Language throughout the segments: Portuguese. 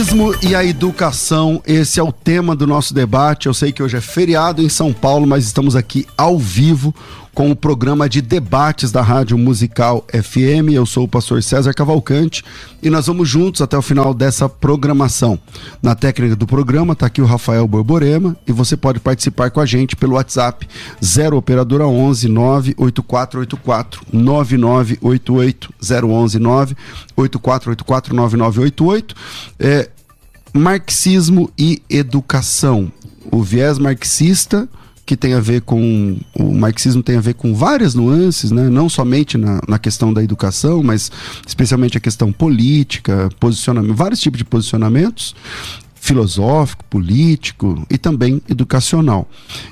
Marxismo e a educação, esse é o tema do nosso debate. Eu sei que hoje é feriado em São Paulo, mas estamos aqui ao vivo com o programa de debates da Rádio Musical FM. Eu sou o pastor César Cavalcante e nós vamos juntos até o final dessa programação. Na técnica do programa está aqui o Rafael Borborema e você pode participar com a gente pelo WhatsApp 0 operadora 11 98484 9988 011 98484 9988 é marxismo e educação. O viés marxista que tem a ver com. O marxismo tem a ver com várias nuances, né? não somente na, na questão da educação, mas especialmente a questão política, posicionamento, vários tipos de posicionamentos filosófico, político e também educacional.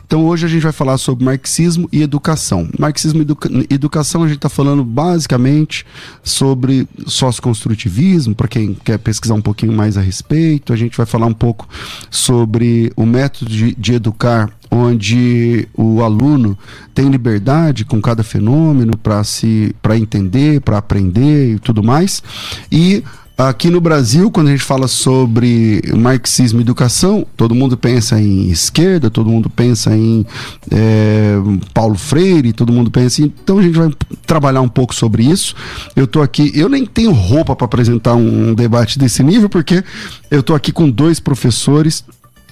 Então hoje a gente vai falar sobre marxismo e educação. Marxismo e educa educação a gente está falando basicamente sobre socioconstrutivismo, para quem quer pesquisar um pouquinho mais a respeito. A gente vai falar um pouco sobre o método de, de educar onde o aluno tem liberdade com cada fenômeno para se para entender, para aprender e tudo mais. E Aqui no Brasil, quando a gente fala sobre marxismo e educação, todo mundo pensa em esquerda, todo mundo pensa em é, Paulo Freire, todo mundo pensa em. Então a gente vai trabalhar um pouco sobre isso. Eu estou aqui, eu nem tenho roupa para apresentar um, debate desse nível, porque eu estou aqui com dois professores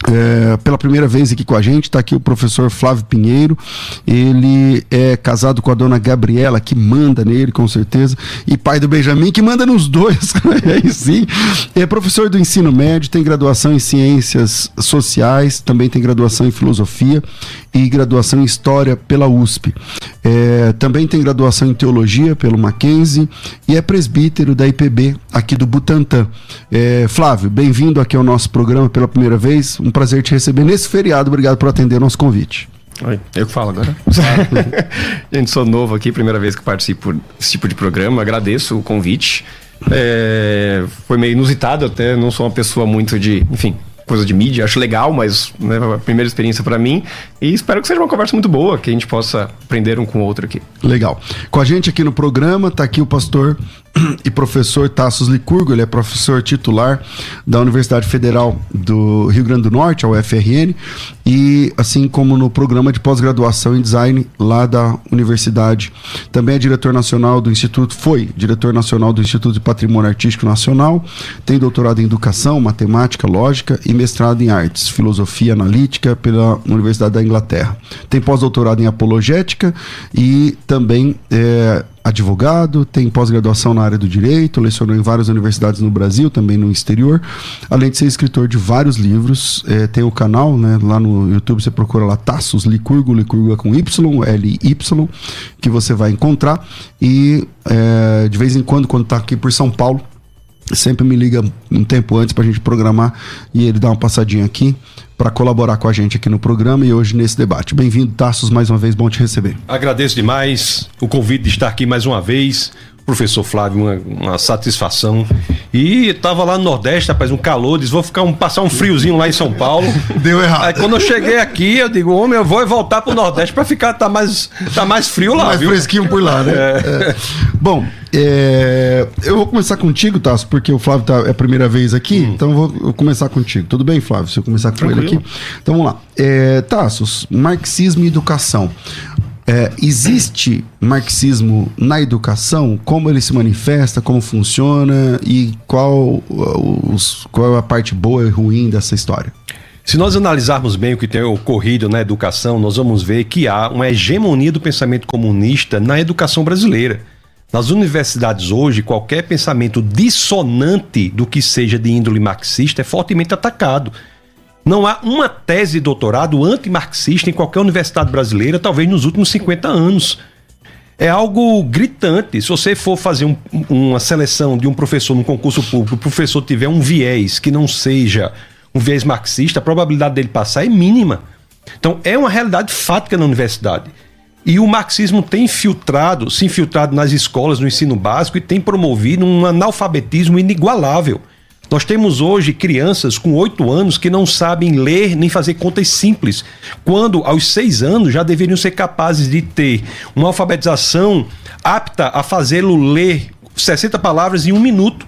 é, pela primeira vez aqui com a gente, está aqui o professor Flávio Pinheiro. Ele é casado com a dona Gabriela, que manda nele, com certeza, e pai do Benjamin, que manda nos dois. Aí sim. É professor do ensino médio, tem graduação em ciências sociais, também tem graduação em filosofia e graduação em história pela USP. É, também tem graduação em teologia pelo Mackenzie e é presbítero da IPB aqui do Butantã. É, Flávio, bem-vindo aqui ao nosso programa pela primeira vez um prazer te receber nesse feriado. Obrigado por atender o nosso convite. Oi, eu que falo agora. Gente, sou novo aqui, primeira vez que participo desse tipo de programa. Agradeço o convite. É, foi meio inusitado até, não sou uma pessoa muito de, enfim, coisa de mídia, acho legal, mas né, a primeira experiência para mim. E espero que seja uma conversa muito boa, que a gente possa aprender um com o outro aqui. Legal. Com a gente aqui no programa está aqui o pastor e professor Tassos Licurgo, ele é professor titular da Universidade Federal do Rio Grande do Norte, a UFRN, e assim como no programa de pós-graduação em design lá da universidade. Também é diretor nacional do Instituto, foi diretor nacional do Instituto de Patrimônio Artístico Nacional, tem doutorado em educação, matemática, lógica e mestrado em artes, filosofia analítica pela Universidade da Inglaterra. Tem pós-doutorado em apologética e também é, advogado, tem pós-graduação na área do direito, lecionou em várias universidades no Brasil, também no exterior, além de ser escritor de vários livros. É, tem o canal, né, lá no YouTube você procura lá Tassos Licurgo, Licurgo é com Y, L-Y, que você vai encontrar. E é, de vez em quando, quando está aqui por São Paulo, sempre me liga um tempo antes para a gente programar e ele dá uma passadinha aqui para colaborar com a gente aqui no programa e hoje nesse debate. Bem-vindo, Tassos, mais uma vez, bom te receber. Agradeço demais o convite de estar aqui mais uma vez professor Flávio, uma, uma satisfação. E tava lá no Nordeste, rapaz, um calor, disse, vou ficar um, passar um friozinho lá em São Paulo. Deu errado. Aí quando eu cheguei aqui, eu digo, homem, eu vou voltar pro Nordeste para ficar, tá mais, tá mais frio lá, mais viu? fresquinho por lá, né? É. É. Bom, é, eu vou começar contigo, Tasso, porque o Flávio tá, é a primeira vez aqui, hum. então eu vou, eu começar contigo. Tudo bem, Flávio? Se eu começar com Tranquilo. ele aqui. Então vamos lá. É, Tassos, marxismo e educação. É, existe marxismo na educação? Como ele se manifesta? Como funciona? E qual, os, qual é a parte boa e ruim dessa história? Se nós analisarmos bem o que tem ocorrido na educação, nós vamos ver que há uma hegemonia do pensamento comunista na educação brasileira. Nas universidades hoje, qualquer pensamento dissonante do que seja de índole marxista é fortemente atacado. Não há uma tese de doutorado antimarxista em qualquer universidade brasileira, talvez nos últimos 50 anos. É algo gritante. Se você for fazer um, uma seleção de um professor num concurso público, o professor tiver um viés que não seja um viés marxista, a probabilidade dele passar é mínima. Então, é uma realidade fática na universidade. E o marxismo tem infiltrado, se infiltrado nas escolas, no ensino básico e tem promovido um analfabetismo inigualável. Nós temos hoje crianças com oito anos que não sabem ler nem fazer contas simples, quando aos seis anos já deveriam ser capazes de ter uma alfabetização apta a fazê-lo ler 60 palavras em um minuto.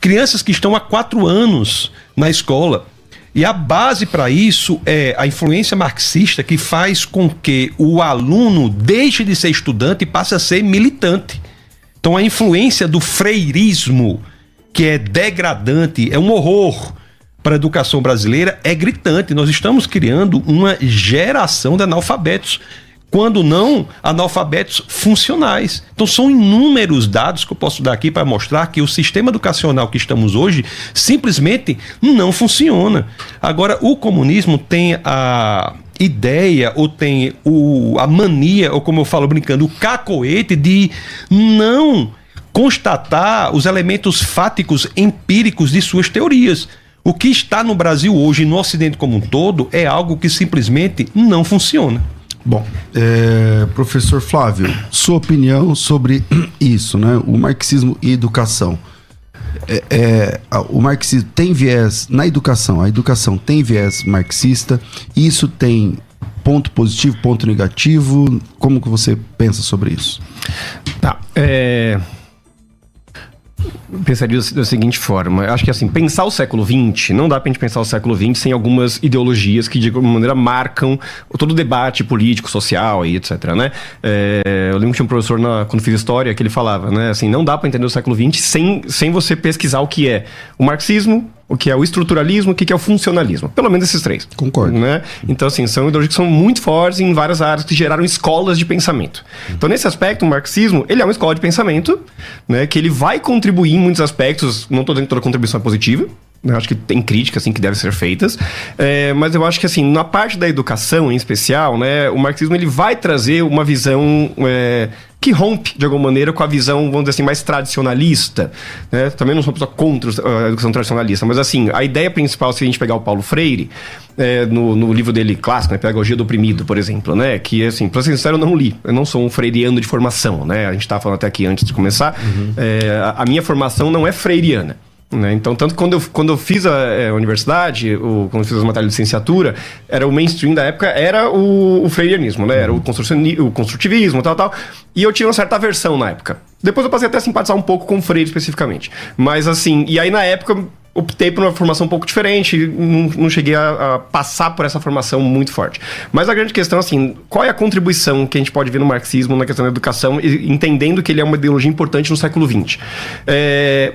Crianças que estão há quatro anos na escola. E a base para isso é a influência marxista que faz com que o aluno deixe de ser estudante e passe a ser militante. Então a influência do freirismo que é degradante, é um horror para a educação brasileira, é gritante. Nós estamos criando uma geração de analfabetos quando não analfabetos funcionais. Então são inúmeros dados que eu posso dar aqui para mostrar que o sistema educacional que estamos hoje simplesmente não funciona. Agora o comunismo tem a ideia ou tem o, a mania, ou como eu falo brincando, o cacoete de não constatar os elementos fáticos empíricos de suas teorias. O que está no Brasil hoje, no Ocidente como um todo, é algo que simplesmente não funciona. Bom, é, professor Flávio, sua opinião sobre isso, né? O marxismo e educação. É, é, o marxismo tem viés na educação, a educação tem viés marxista, isso tem ponto positivo, ponto negativo. Como que você pensa sobre isso? Tá. É, pensaria da seguinte forma. Acho que assim, pensar o século XX, não dá pra gente pensar o século XX sem algumas ideologias que de alguma maneira marcam todo o debate político, social e etc, né? É, eu lembro que tinha um professor na, quando fiz história que ele falava, né? Assim, não dá para entender o século XX sem, sem você pesquisar o que é o marxismo, o que é o estruturalismo, o que é o funcionalismo. Pelo menos esses três. Concordo. Né? Então, assim, são ideologias que são muito fortes em várias áreas que geraram escolas de pensamento. Então, nesse aspecto, o marxismo, ele é uma escola de pensamento, né, que ele vai contribuir em muitos aspectos, não estou dizendo que toda contribuição é positiva, eu acho que tem críticas assim que devem ser feitas, é, mas eu acho que assim na parte da educação em especial, né, o marxismo ele vai trazer uma visão é, que rompe de alguma maneira com a visão, vamos dizer assim, mais tradicionalista. Né? Também não sou uma pessoa contra a educação tradicionalista, mas assim a ideia principal se a gente pegar o Paulo Freire é, no, no, livro dele clássico, né, Pedagogia do Oprimido, por exemplo, né, que assim, para ser sincero, eu não li, eu não sou um freiriano de formação, né, a gente estava falando até aqui antes de começar, uhum. É, a, a minha formação não é freiriana. Né? Então, tanto quando eu, quando eu fiz a, é, a universidade, o, quando eu fiz as matérias de licenciatura, era o mainstream da época, era o, o freirianismo, né? Era o, o construtivismo, tal, tal. E eu tinha uma certa aversão na época. Depois eu passei até a simpatizar um pouco com o Freire especificamente. Mas assim, e aí na época optei por uma formação um pouco diferente, não, não cheguei a, a, passar por essa formação muito forte. Mas a grande questão, assim, qual é a contribuição que a gente pode ver no marxismo na questão da educação, entendendo que ele é uma ideologia importante no século XX? É,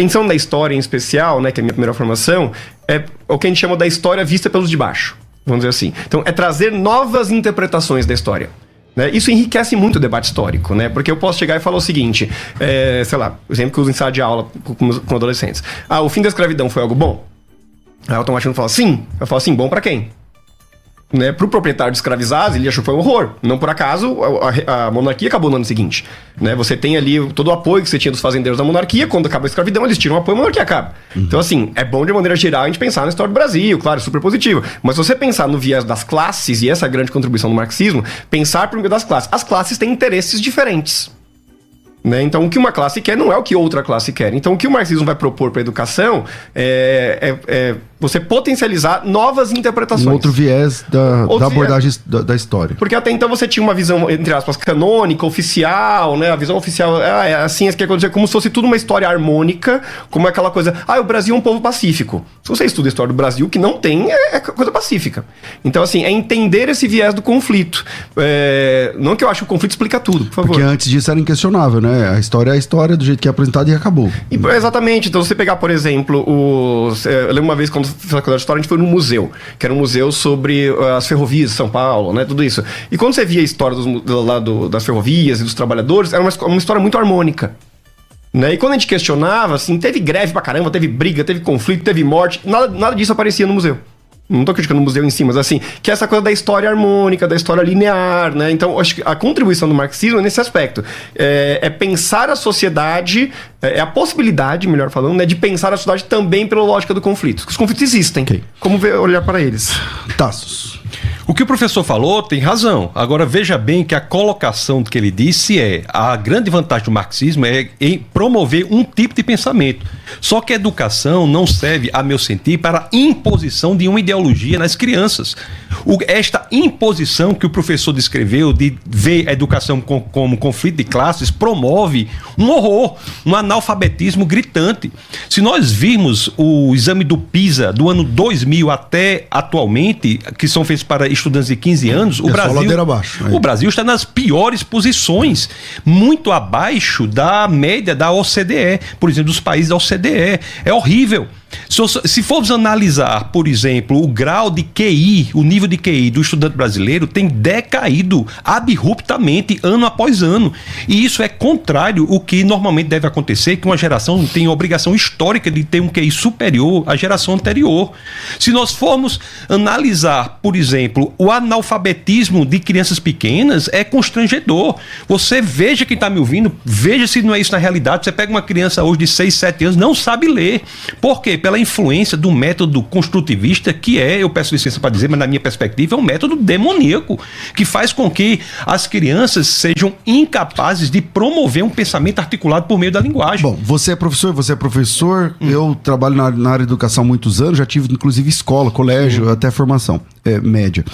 pensando na história em especial, né, que é a minha primeira formação, é o que a gente chama da história vista pelos de baixo. Vamos dizer assim. Então, é trazer novas interpretações da história. Né? Isso enriquece muito o debate histórico, né? Porque eu posso chegar e falar o seguinte, é, sei lá, o exemplo que eu uso em sala de aula com, com adolescentes. Ah, o fim da escravidão foi algo bom? Aí automaticamente fala sim. Eu falo assim, bom para quem? Né, para o proprietário de escravizados, ele achou que foi um horror. Não por acaso, a, a, monarquia acabou no ano seguinte. Né? Você tem ali todo o apoio que você tinha dos fazendeiros da monarquia, quando acaba a escravidão, eles tiram o apoio, a monarquia acaba. Uhum. Então, assim, é bom de maneira geral a gente pensar na história do Brasil, claro, super positivo. Mas se você pensar no viés das classes, e essa é a grande contribuição do marxismo, pensar por meio das classes. As classes têm interesses diferentes. Né? Então, o que uma classe quer não é o que outra classe quer. Então, o que o marxismo vai propor para a educação é, é, é você potencializar novas interpretações. Um outro viés da, da abordagem da, da, história. Porque até então você tinha uma visão, entre aspas, canônica, oficial, né? A visão oficial é, é assim, é que acontecer como se fosse tudo uma história harmônica, como aquela coisa, ah, o Brasil é um povo pacífico. Se você estuda a história do Brasil, o que não tem é, é coisa pacífica. Então, assim, é entender esse viés do conflito. É, não que eu acho que o conflito explica tudo, por favor. Porque antes disso era inquestionável, né? A história é a história do jeito que é apresentada e acabou. E, exatamente. Então, você pegar, por exemplo, o. Eu lembro uma vez quando faculdade de história, a gente foi num museu, que era um museu sobre uh, as ferrovias de São Paulo, né? Tudo isso. E quando você via a história dos, lá do, das ferrovias e dos trabalhadores, era uma, uma história muito harmônica. Né? E quando a gente questionava, assim, teve greve pra caramba, teve briga, teve conflito, teve morte, nada, nada disso aparecia no museu. Não tô criticando o museu em si, mas assim, que é essa coisa da história harmônica, da história linear, né? Então, acho que a contribuição do marxismo é nesse aspecto. É, é pensar a sociedade, é, é a possibilidade, melhor falando, né, de pensar a sociedade também pela lógica do conflito. Os conflitos existem. Okay. Como ver, olhar para eles? Tassos. O que o professor falou tem razão. Agora veja bem que a colocação que ele disse é a grande vantagem do marxismo é em promover um tipo de pensamento. Só que a educação não serve, a meu sentir, para imposição de uma ideologia nas crianças. O, esta imposição que o professor descreveu de ver a educação com, como conflito de classes promove um horror, um analfabetismo gritante. Se nós virmos o exame do PISA do ano 2000 até atualmente, que são feitos para estudantes de 15 anos, o é Brasil, abaixo, o Brasil está nas piores posições, muito abaixo da média da OCDE, por exemplo, dos países da OCDE. É horrível. Se formos analisar, por exemplo, o grau de QI, o nível de QI do estudante brasileiro tem decaído abruptamente ano após ano. E isso é contrário ao que normalmente deve acontecer, que uma geração tem obrigação histórica de ter um QI superior à geração anterior. Se nós formos analisar, por exemplo, o analfabetismo de crianças pequenas, é constrangedor. Você veja quem está me ouvindo, veja se não é isso na realidade. Você pega uma criança hoje de 6, 7 anos, não sabe ler. Por quê? Pela influência do método construtivista, que é, eu peço licença para dizer, mas na minha perspectiva, é um método demoníaco, que faz com que as crianças sejam incapazes de promover um pensamento articulado por meio da linguagem. Bom, você é professor, você é professor, hum. eu trabalho na, na, área de educação há muitos anos, já tive inclusive escola, colégio, hum. até formação é, média.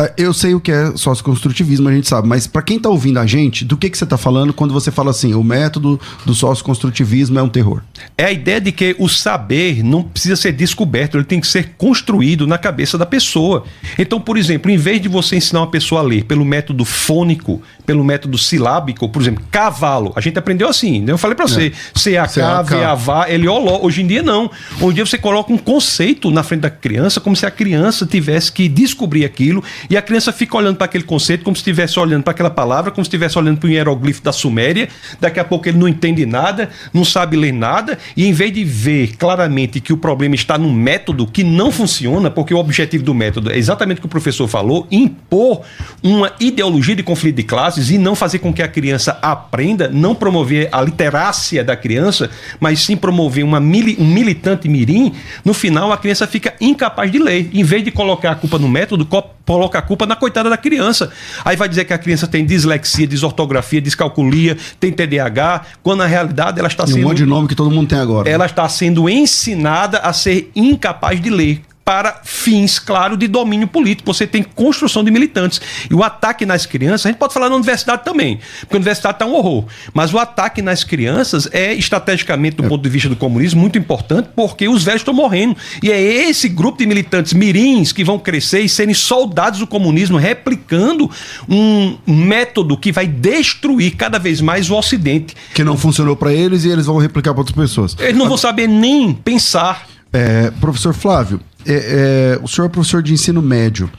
É, eu sei o que é socioconstrutivismo, a gente sabe, mas para quem tá ouvindo a gente, do que, que você tá falando quando você fala assim, o método do socioconstrutivismo é um terror? É a ideia de que o saber não precisa ser descoberto, ele tem que ser construído na cabeça da pessoa. Então, por exemplo, em vez de você ensinar uma pessoa a ler pelo método fônico, pelo método silábico, por exemplo, cavalo, a gente aprendeu assim, né? eu falei para você, C-A-K, V-A-V-A, L-O-L-O. Hoje em dia não. Hoje em dia você coloca um conceito na frente da criança, como se a criança tivesse que descobrir aquilo e a criança fica olhando para aquele conceito como se estivesse olhando para aquela palavra, como se estivesse olhando para um hieroglifo da Suméria. Daqui a pouco ele não entende nada, não sabe ler nada, e em vez de ver claramente que o problema está no método que não funciona, porque o objetivo do método é exatamente o que o professor falou, impor uma ideologia de conflito de classes e não fazer com que a criança aprenda, não promover a literácia da criança, mas sim promover uma mili, um militante mirim, no final a criança fica incapaz de ler. Em vez de colocar a culpa no método, coloca a culpa na coitada da criança. Aí vai dizer que a criança tem dislexia, desortografia, descalculia, tem TDAH, quando na realidade ela está e sendo. Um monte de nome que todo mundo tem agora. Ela está sendo ensinada a ser incapaz de ler para fins, claro, de domínio político. Você tem construção de militantes. E o ataque nas crianças, a gente pode falar na universidade também, porque a universidade está um horror. Mas o ataque nas crianças é, estrategicamente, do é. ponto de vista do comunismo, muito importante, porque os velhos estão morrendo. E é esse grupo de militantes mirins que vão crescer e serem soldados do comunismo, replicando um método que vai destruir cada vez mais o Ocidente. Que não funcionou para eles e eles vão replicar para outras pessoas. Eles não vão saber nem pensar. É, professor Flávio, é, é, o senhor é professor de ensino médio.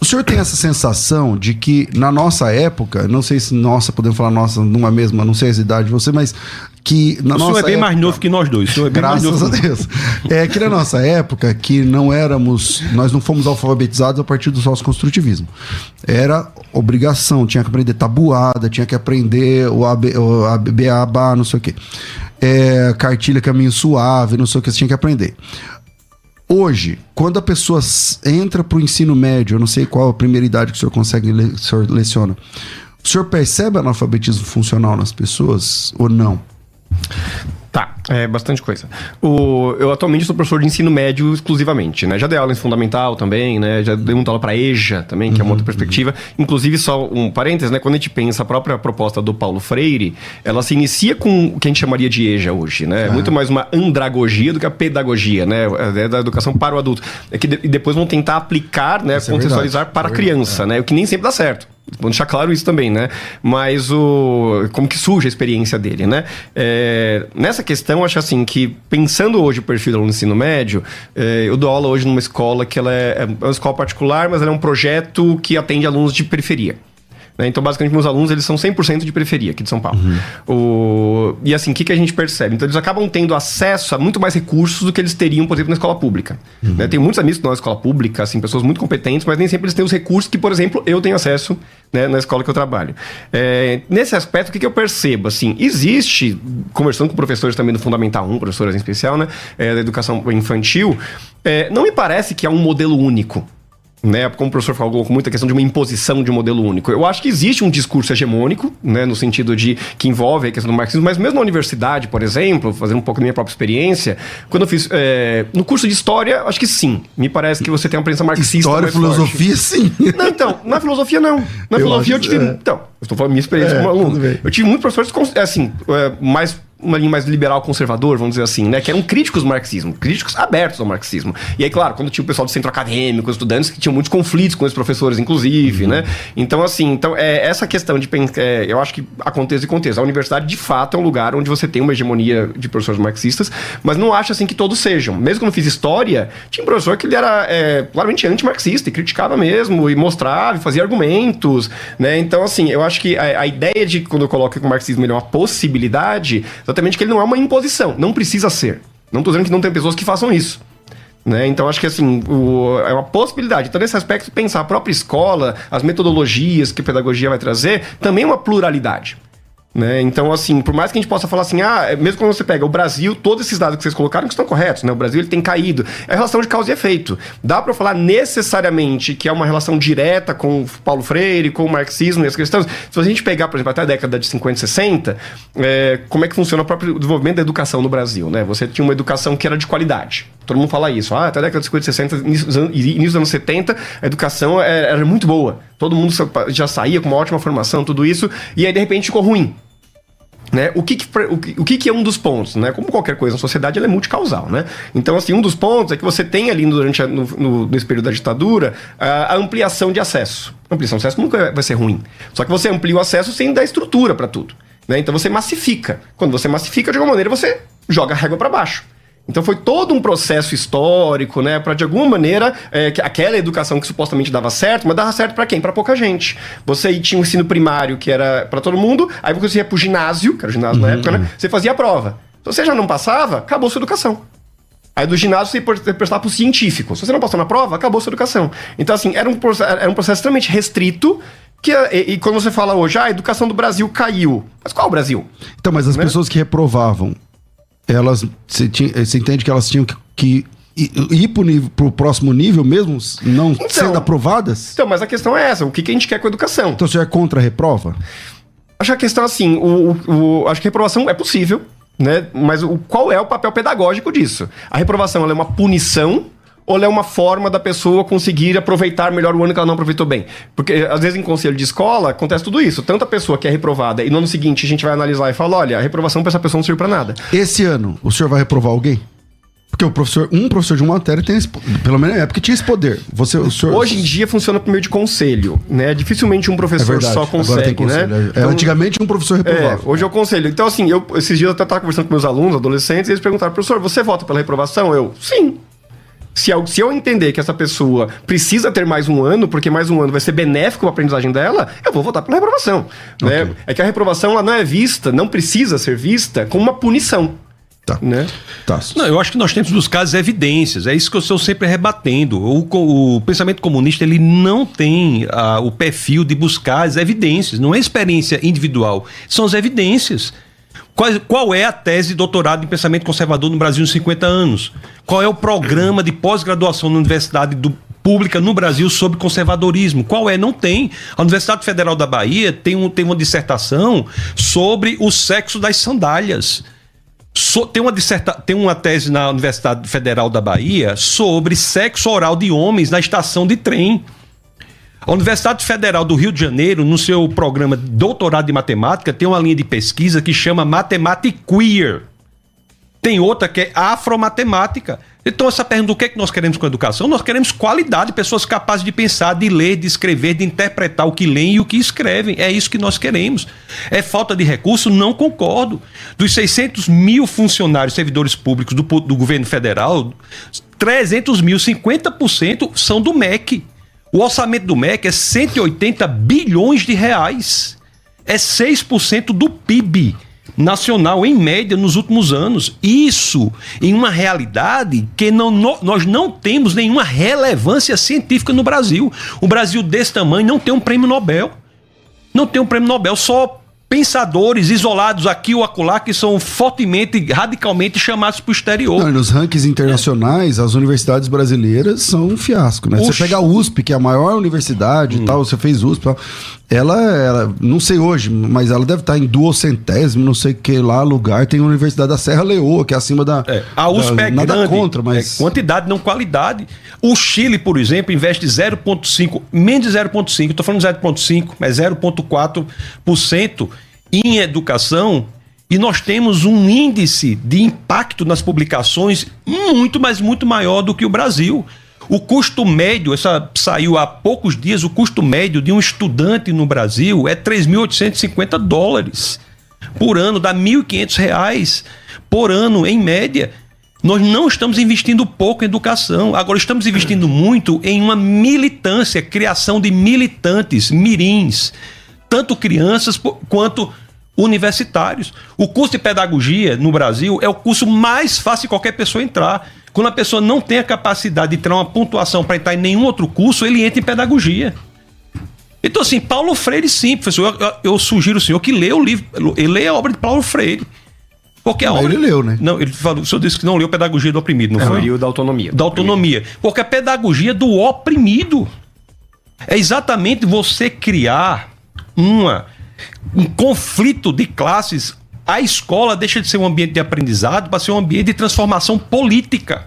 O senhor tem essa sensação de que na nossa época, não sei se nossa, podemos falar nossa numa mesma, não sei a idade de você, mas que na o nossa senhor é bem época, mais novo que nós dois. O senhor é bem mais Graças novo a que- Deus. É que na nossa época, que não éramos, nós não fomos alfabetizados a partir do sócio-construtivismo. Era obrigação, tinha que aprender tabuada, tinha que aprender o AB, o ABA, não sei o quê. É, cartilha caminho suave, não sei o que, você tinha que aprender. Hoje, quando a pessoa entra para o ensino médio, eu não sei qual a primeira idade que o senhor consegue, le- o senhor leciona, o senhor percebe analfabetismo funcional nas pessoas ou não? Tá, é bastante coisa. O, eu atualmente sou professor de ensino médio exclusivamente, né? Já dei aula em fundamental também, né? Já dei muita aula para EJA também, que é uma outra perspectiva. Inclusive, só um parênteses, né? Quando a gente pensa a própria proposta do Paulo Freire, ela se inicia com o que a gente chamaria de EJA hoje, né? É muito mais uma andragogia do que a pedagogia, né? É da educação para o adulto. É que de- e depois vão tentar aplicar, né? Isso é contextualizar verdade. para a É criança, né? O que nem sempre dá certo. Vamos deixar claro isso também, né? Mas o como que surge a experiência dele, né? É, nessa questão, acho assim que pensando hoje o perfil do aluno do ensino médio, é, eu dou aula hoje numa escola que ela é, é uma escola particular, mas ela é um projeto que atende alunos de periferia. Né? Então, basicamente, meus alunos eles são 100% de periferia aqui de São Paulo. O... E assim, o que, que a gente percebe? Então, eles acabam tendo acesso a muito mais recursos do que eles teriam, por exemplo, na escola pública. Né? Tem muitos amigos que estão na escola pública, assim, pessoas muito competentes, mas nem sempre eles têm os recursos que, por exemplo, eu tenho acesso né, na escola que eu trabalho. É, nesse aspecto, o que, que eu percebo? Assim, existe, conversando com professores também do Fundamental 1, professores em especial, né, é, da educação infantil, é, não me parece que há um modelo único né, como o professor falou com muita questão de uma imposição de um modelo único. Eu acho que existe um discurso hegemônico, né, no sentido de que envolve a questão do marxismo, mas mesmo na universidade, por exemplo, fazendo um pouco da minha própria experiência, quando eu fiz é, no curso de história, acho que sim. Me parece que você tem uma presença marxista. História filosofia, sim. Não, então, na filosofia não. Na Eu filosofia eu tive. é. Então, eu estou falando minha experiência É, como aluno. Eu tive muitos professores, cons- assim, é, mais. Uma linha mais liberal conservador, vamos dizer assim, né? Que eram críticos ao marxismo, críticos abertos ao marxismo. E aí, claro, quando tinha o pessoal do centro acadêmico, estudantes que tinham muitos conflitos com os professores, inclusive, né? Então, assim, então, é, essa questão de. É, eu acho que há contexto e contexto. A universidade, de fato, é um lugar onde você tem uma hegemonia de professores marxistas, mas não acho assim que todos sejam. Mesmo quando eu fiz história, tinha um professor que ele era é, claramente anti-marxista e criticava mesmo, e mostrava, e fazia argumentos, né? Então, assim, eu acho que a, a ideia de quando eu coloco que o marxismo ele é uma possibilidade, exatamente que ele não é uma imposição, não precisa ser. Não estou dizendo que não tem pessoas que façam isso. Né? Então, acho que assim, o- é uma possibilidade. Então, nesse aspecto, pensar a própria escola, as metodologias que a pedagogia vai trazer, também é uma pluralidade. Né? Então, assim, por mais que a gente possa falar assim, ah, é- mesmo quando você pega o Brasil, todos esses dados que vocês colocaram que estão corretos, né? O Brasil ele tem caído. É relação de causa e efeito. Dá para falar necessariamente que é uma relação direta com o Paulo Freire, com o marxismo e as questões. Se a gente pegar, por exemplo, até a década de 50 e 60, é, como é que funciona o próprio desenvolvimento da educação no Brasil, né? Você tinha uma educação que era de qualidade. Todo mundo fala isso. Ah, até a década de 50 e 60, início dos anos, início dos anos 70, a educação era, era muito boa. Todo mundo já saía com uma ótima formação, tudo isso, e aí de repente ficou ruim. Né? O, que, que, o, que, o que, que é um dos pontos? Né? Como qualquer coisa na sociedade, ela é multicausal. Né? Então, assim, um dos pontos é que você tem ali durante a, no, no, nesse período da ditadura a, a ampliação de acesso. A ampliação de acesso nunca vai ser ruim. Só que você amplia o acesso sem dar estrutura para tudo. Né? Então você massifica. Quando você massifica, de alguma maneira, você joga a régua para baixo. Então foi todo um processo histórico, né, para de alguma maneira é, que aquela educação que supostamente dava certo, mas dava certo para quem? Para pouca gente. Você tinha um ensino primário que era para todo mundo, aí você ia pro ginásio, que era o ginásio Uhum, na época, né? Você fazia a prova. Se você já não passava, acabou sua educação. Aí do ginásio você ia prestar pro científico. Se você não passou na prova, acabou sua educação. Então assim, era um processo, era um processo extremamente restrito que, e, e, quando você fala hoje, ah, a educação do Brasil caiu. Mas qual o Brasil? Então, mas as né? pessoas que reprovavam, elas. Você, tinha, você entende que elas tinham que, que ir nível, pro próximo nível mesmo, não então, sendo aprovadas? Então, mas a questão é essa: o que, que a gente quer com a educação? Então você é contra a reprova? Acho que a questão assim, o, o, acho que a reprovação é possível, né? Mas o, qual é o papel pedagógico disso? A reprovação é uma punição ou ela é uma forma da pessoa conseguir aproveitar melhor o ano que ela não aproveitou bem? Porque às vezes em conselho de escola acontece tudo isso. Tanto a pessoa que é reprovada e no ano seguinte a gente vai analisar e fala: olha, a reprovação para essa pessoa não serve para nada. Esse ano, o senhor vai reprovar alguém? Porque o professor, um professor de uma matéria tem esse, pelo menos na época tinha esse poder. Você, o senhor... Hoje em dia funciona por meio de conselho, né? Dificilmente um professor é só consegue, né? É, então, antigamente um professor reprovava. É, hoje eu conselho. Então assim, eu esses dias eu até estava conversando com meus alunos, adolescentes, e eles perguntaram: "Professor, você vota pela reprovação?" Eu: "Sim". Se eu, se eu entender que essa pessoa precisa ter mais um ano, porque mais um ano vai ser benéfico para a aprendizagem dela, eu vou votar pela reprovação. Né? É que a reprovação ela não é vista, não precisa ser vista como uma punição. Tá. Né? Tá. Não, eu acho que nós temos que buscar as evidências. É isso que eu estou sempre rebatendo. O, o pensamento comunista ele não tem ah, o perfil de buscar as evidências. Não é experiência individual, são as evidências. Qual, qual é a tese de doutorado em pensamento conservador no Brasil nos 50 anos? Qual é o programa de pós-graduação na universidade do- pública no Brasil sobre conservadorismo? Qual é? Não tem. A Universidade Federal da Bahia tem, um, tem uma dissertação sobre o sexo das sandálias. So- tem, uma disserta, tem uma tese na Universidade Federal da Bahia sobre sexo oral de homens na estação de trem. A Universidade Federal do Rio de Janeiro, no seu programa de doutorado de matemática, tem uma linha de pesquisa que chama Matemática Queer. Tem outra que é afromatemática. Então, essa pergunta do que é que nós queremos com a educação? Nós queremos qualidade, pessoas capazes de pensar, de ler, de escrever, de interpretar o que leem e o que escrevem. É isso que nós queremos. É falta de recurso? Não concordo. Dos 600 mil funcionários, servidores públicos do, do governo federal, 300 mil, 50% são do MEC. O orçamento do MEC é 180 bilhões de reais. É 6% do PIB nacional, em média, nos últimos anos. Isso em uma realidade que não, no- nós não temos nenhuma relevância científica no Brasil. O Brasil desse tamanho não tem um prêmio Nobel. Não tem um prêmio Nobel, só pensadores isolados aqui ou acolá que são fortemente, radicalmente chamados para o exterior. Não, nos rankings internacionais, as universidades brasileiras são um fiasco, né? Você pega a USP, que é a maior universidade Hum. e tal, você fez USP e tal. Ela, ela, não sei hoje, mas ela deve estar em duocentésimo, não sei que lá lugar. Tem a Universidade da Serra Leoa, que é acima da. É, a USP da, é nada grande, contra, mas. é quantidade, não qualidade. O Chile, por exemplo, investe 0,5, menos de 0,5, estou falando de 0,5, mas 0,4% em educação. E nós temos um índice de impacto nas publicações muito, mas muito maior do que o Brasil. O custo médio, essa saiu há poucos dias, o custo médio de um estudante no Brasil é 3.850 dólares por ano, dá 1.500 reais por ano, em média. Nós não estamos investindo pouco em educação, agora estamos investindo muito em uma militância, criação de militantes, mirins, tanto crianças quanto universitários. O curso de pedagogia no Brasil é o curso mais fácil de qualquer pessoa entrar. Quando a pessoa não tem a capacidade de tirar uma pontuação para entrar em nenhum outro curso, ele entra em pedagogia. Então, assim, Paulo Freire, sim, professor. Eu, eu- eu sugiro ao senhor que leia o livro, ele leia a obra de Paulo Freire. Porque a Mas obra. ele leu, né? Não, ele falou, o senhor disse que não leu Pedagogia do Oprimido, não É foi? o período da autonomia. da autonomia. Porque a pedagogia do oprimido é exatamente você criar uma, um conflito de classes. A escola deixa de ser um ambiente de aprendizado para ser um ambiente de transformação política.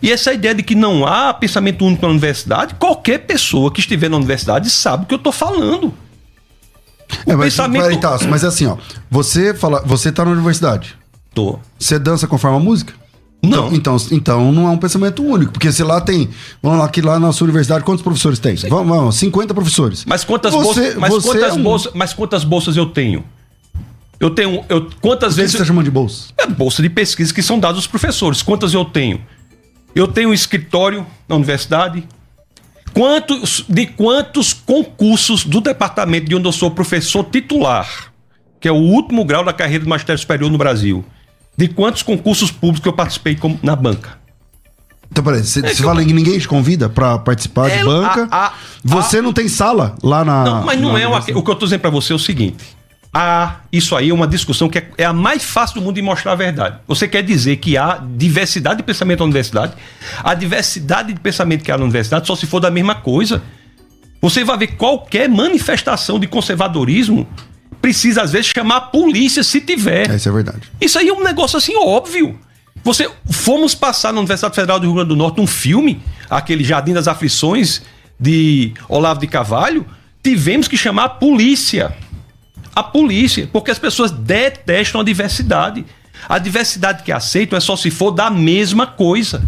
E essa ideia de que não há pensamento único na universidade, qualquer pessoa que estiver na universidade sabe o que eu estou falando. É, mas, pensamento- peraí, tá, mas é assim, ó. Você fala, você tá na universidade. Tô. Você dança conforme a música? Não. Então, então, então não é um pensamento único, porque se lá tem, vamos lá, que lá na sua universidade, quantos professores tem? Vamos, vamos, 50 professores. Mas quantas Você- bolsas, mas você quantas é um- bolsas, mas quantas bolsas eu tenho? Eu tenho, eu quantas O que você vezes está chamando de bolsa? É bolsa de pesquisa que são dadas aos professores. Quantas eu tenho? Eu tenho um escritório na universidade. Quantos, de quantos concursos do departamento de onde eu sou professor titular, que é o último grau da carreira do magistério superior no Brasil, de quantos concursos públicos eu participei como- na banca? Então, peraí, você, que fala que ninguém te convida pra participar É, de banca? a- a- você não tem sala lá na. Não, mas não na é uma, o que eu estou dizendo para você é o seguinte. Ah, isso aí é uma discussão que é, é a mais fácil do mundo de mostrar a verdade. Você quer dizer que há diversidade de pensamento na universidade? A diversidade de pensamento que há na universidade só se for da mesma coisa. Você vai ver qualquer manifestação de conservadorismo precisa às vezes chamar a polícia se tiver. É, Isso é verdade. Isso aí é um negócio assim óbvio. Você fomos passar na Universidade Federal do Rio Grande do Norte um filme, aquele Jardim das Aflições de Olavo de Carvalho, tivemos que chamar a polícia. A polícia, porque as pessoas detestam a diversidade. A diversidade que aceitam é só se for da mesma coisa.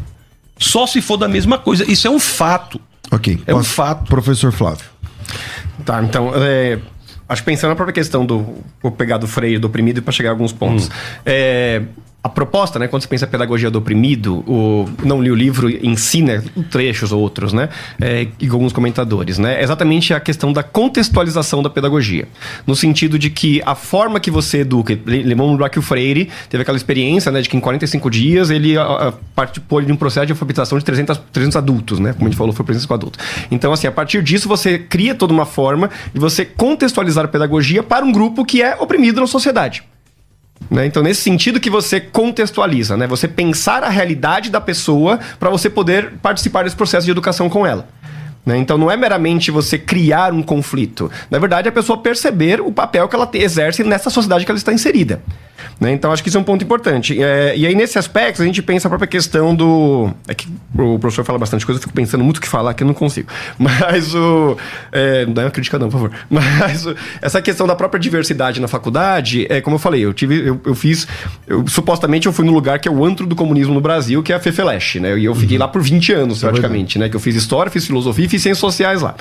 Só se for da mesma coisa. Isso é um fato. Ok. É um fato. Professor Flávio. Tá, então, é, acho que pensando na própria questão do. Vou pegar do freio, do oprimido, para chegar a alguns pontos. Hum. É, a proposta, né, quando você pensa pedagogia do oprimido, o, não li o livro em si, né, trechos ou outros, né, é, e alguns comentadores, né, é exatamente a questão da contextualização da pedagogia, no sentido de que a forma que você educa, lembrar que o Freire teve aquela experiência, né, de que em 45 dias ele a, a, participou de um processo de alfabetização de 300, 300 adultos, né, como a gente falou, foi presença com adultos. Então, assim, a partir disso você cria toda uma forma de você contextualizar a pedagogia para um grupo que é oprimido na sociedade. Né? Então, nesse sentido que você contextualiza, né? Você pensar a realidade da pessoa para você poder participar desse processo de educação com ela. Né? Então não é meramente você criar um conflito. Na verdade, é a pessoa perceber o papel que ela exerce nessa sociedade que ela está inserida. Né? Então, acho que isso é um ponto importante. É, e aí, nesse aspecto, a gente pensa a própria questão do. É que o professor fala bastante coisa, eu fico pensando muito o que falar que eu não consigo. Mas o. É, não dá uma crítica, não, por favor. Mas o, essa questão da própria diversidade na faculdade, é como eu falei, eu tive. Eu, eu fiz. Eu, supostamente eu fui no lugar que é o antro do comunismo no Brasil, que é a Fefeleche, né? E eu fiquei uhum. lá por 20 anos, é praticamente, né? Que eu fiz história, fiz filosofia e fiz ciências sociais lá.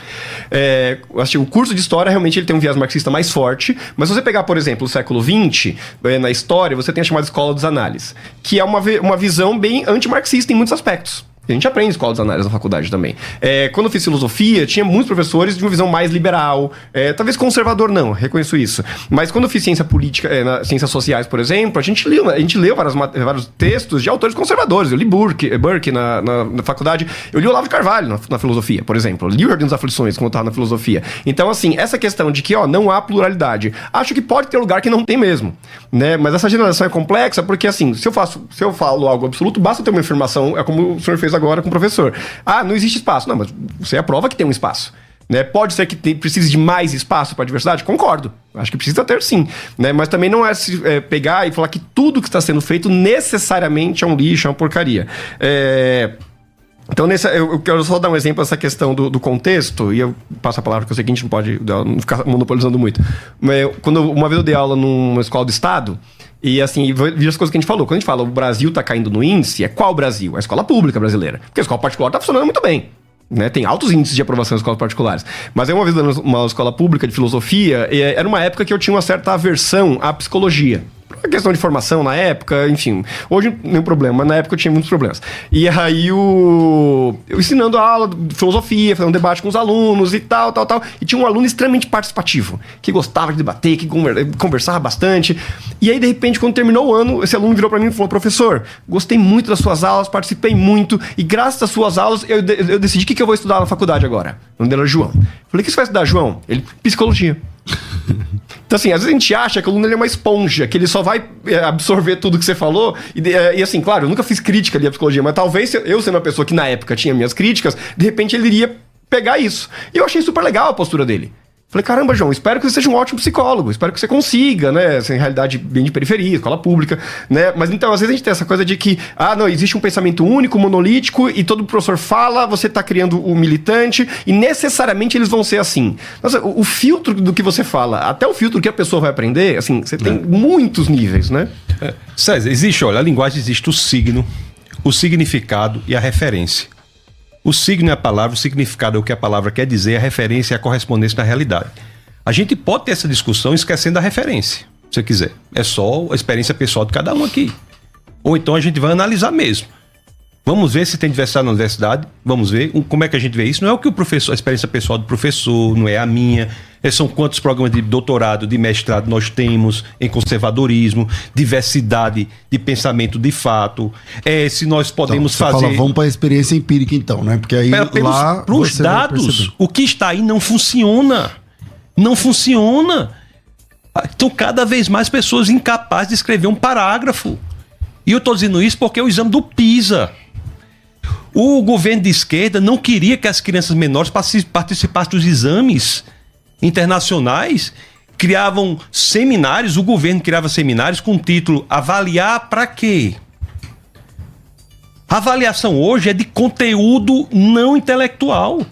É, assim, o curso de história realmente ele tem um viés marxista mais forte, mas se você pegar, por exemplo, o século XX, é, na história, você tem a chamada escola dos análises, que é uma, uma visão bem antimarxista em muitos aspectos. A gente aprende escola dos análises na faculdade também. É, quando eu fiz filosofia, tinha muitos professores de uma visão mais liberal, é, talvez conservador não, reconheço isso. Mas quando eu fiz ciência política, é, na, ciências sociais, por exemplo, a gente leu, a gente leu vários textos de autores conservadores. Eu li Burke, Burke na, na, na faculdade, eu li Olavo de Carvalho na, na, filosofia, por exemplo. Eu li o Jardim das Aflições quando eu estava na filosofia. Então, assim, essa questão de que ó, não há pluralidade, acho que pode ter lugar que não tem mesmo. Né? Mas essa geração é complexa porque, assim, se eu, faço, se eu falo algo absoluto, basta ter uma afirmação, é como o senhor fez agora com o professor. Ah, não existe espaço. Não, mas você é a prova que tem um espaço. Né? Pode ser que tem, precise de mais espaço para diversidade? Concordo. Acho que precisa ter sim. Né? Mas também não é, se, é, pegar e falar que tudo que está sendo feito necessariamente é um lixo, é uma porcaria. É... Então, nesse, eu, eu, quero só dar um exemplo dessa questão do, do, contexto, e eu passo a palavra que a gente não pode não ficar monopolizando muito. Mas, quando uma vez eu dei aula numa escola do Estado, e assim, veja as coisas que a gente falou. Quando a gente fala o Brasil está caindo no índice, é qual Brasil? A escola pública brasileira. Porque a escola particular está funcionando muito bem. Né? Tem altos índices de aprovação em escolas particulares. Mas aí uma vez numa escola pública de filosofia, era uma época que eu tinha uma certa aversão à psicologia a questão de formação na época, enfim. Hoje nenhum problema, mas na época eu tinha muitos problemas. E aí o. Eu ensinando a aula de filosofia, fazendo debate com os alunos e tal, tal, tal. E tinha um aluno extremamente participativo, que gostava de debater, que conversava bastante. E aí, de repente, quando terminou o ano, esse aluno virou para mim e falou: professor, gostei muito das suas aulas, participei muito, e graças às suas aulas eu, eu decidi o que, que eu vou estudar na faculdade agora. O nome dele era João. Falei: o que você vai estudar, João? Ele, psicologia. Então, assim, às vezes a gente acha que o aluno ele é uma esponja, que ele só vai é, absorver tudo que você falou. E, é, e, assim, claro, eu nunca fiz crítica ali à psicologia, mas talvez eu sendo uma pessoa que na época tinha minhas críticas, de repente ele iria pegar isso. E eu achei super legal a postura dele. Falei, caramba, João, espero que você seja um ótimo psicólogo, espero que você consiga, né? Assim, realidade bem de periferia, escola pública, né? Mas então, às vezes a gente tem essa coisa de que, ah, não, existe um pensamento único, monolítico, e todo professor fala, você está criando o militante, e necessariamente eles vão ser assim. Nossa, o, o, filtro do que você fala, até o filtro que a pessoa vai aprender, assim, você tem é. muitos níveis, né? É. César, existe, olha, a linguagem existe o signo, o significado e a referência. O signo é a palavra, o significado é o que a palavra quer dizer, a referência é a correspondência na realidade. A gente pode ter essa discussão esquecendo a referência, se você quiser. É só a experiência pessoal de cada um aqui. Ou então a gente vai analisar mesmo. Vamos ver se tem diversidade na universidade, vamos ver como é que a gente vê isso. Não é o que o professor, a experiência pessoal do professor, não é a minha. É, são quantos programas de doutorado, de mestrado nós temos em conservadorismo, diversidade de pensamento de fato. É, se nós podemos então, fazer. Fala, vamos para a experiência empírica, então, né? Porque aí lá. Para os dados, o que está aí não funciona. Não funciona. Então, cada vez mais pessoas incapazes de escrever um parágrafo. E eu estou dizendo isso porque é o exame do PISA. O governo de esquerda não queria que as crianças menores participassem dos exames internacionais, criavam seminários, o governo criava seminários com o título Avaliar para quê? A avaliação hoje é de conteúdo não intelectual.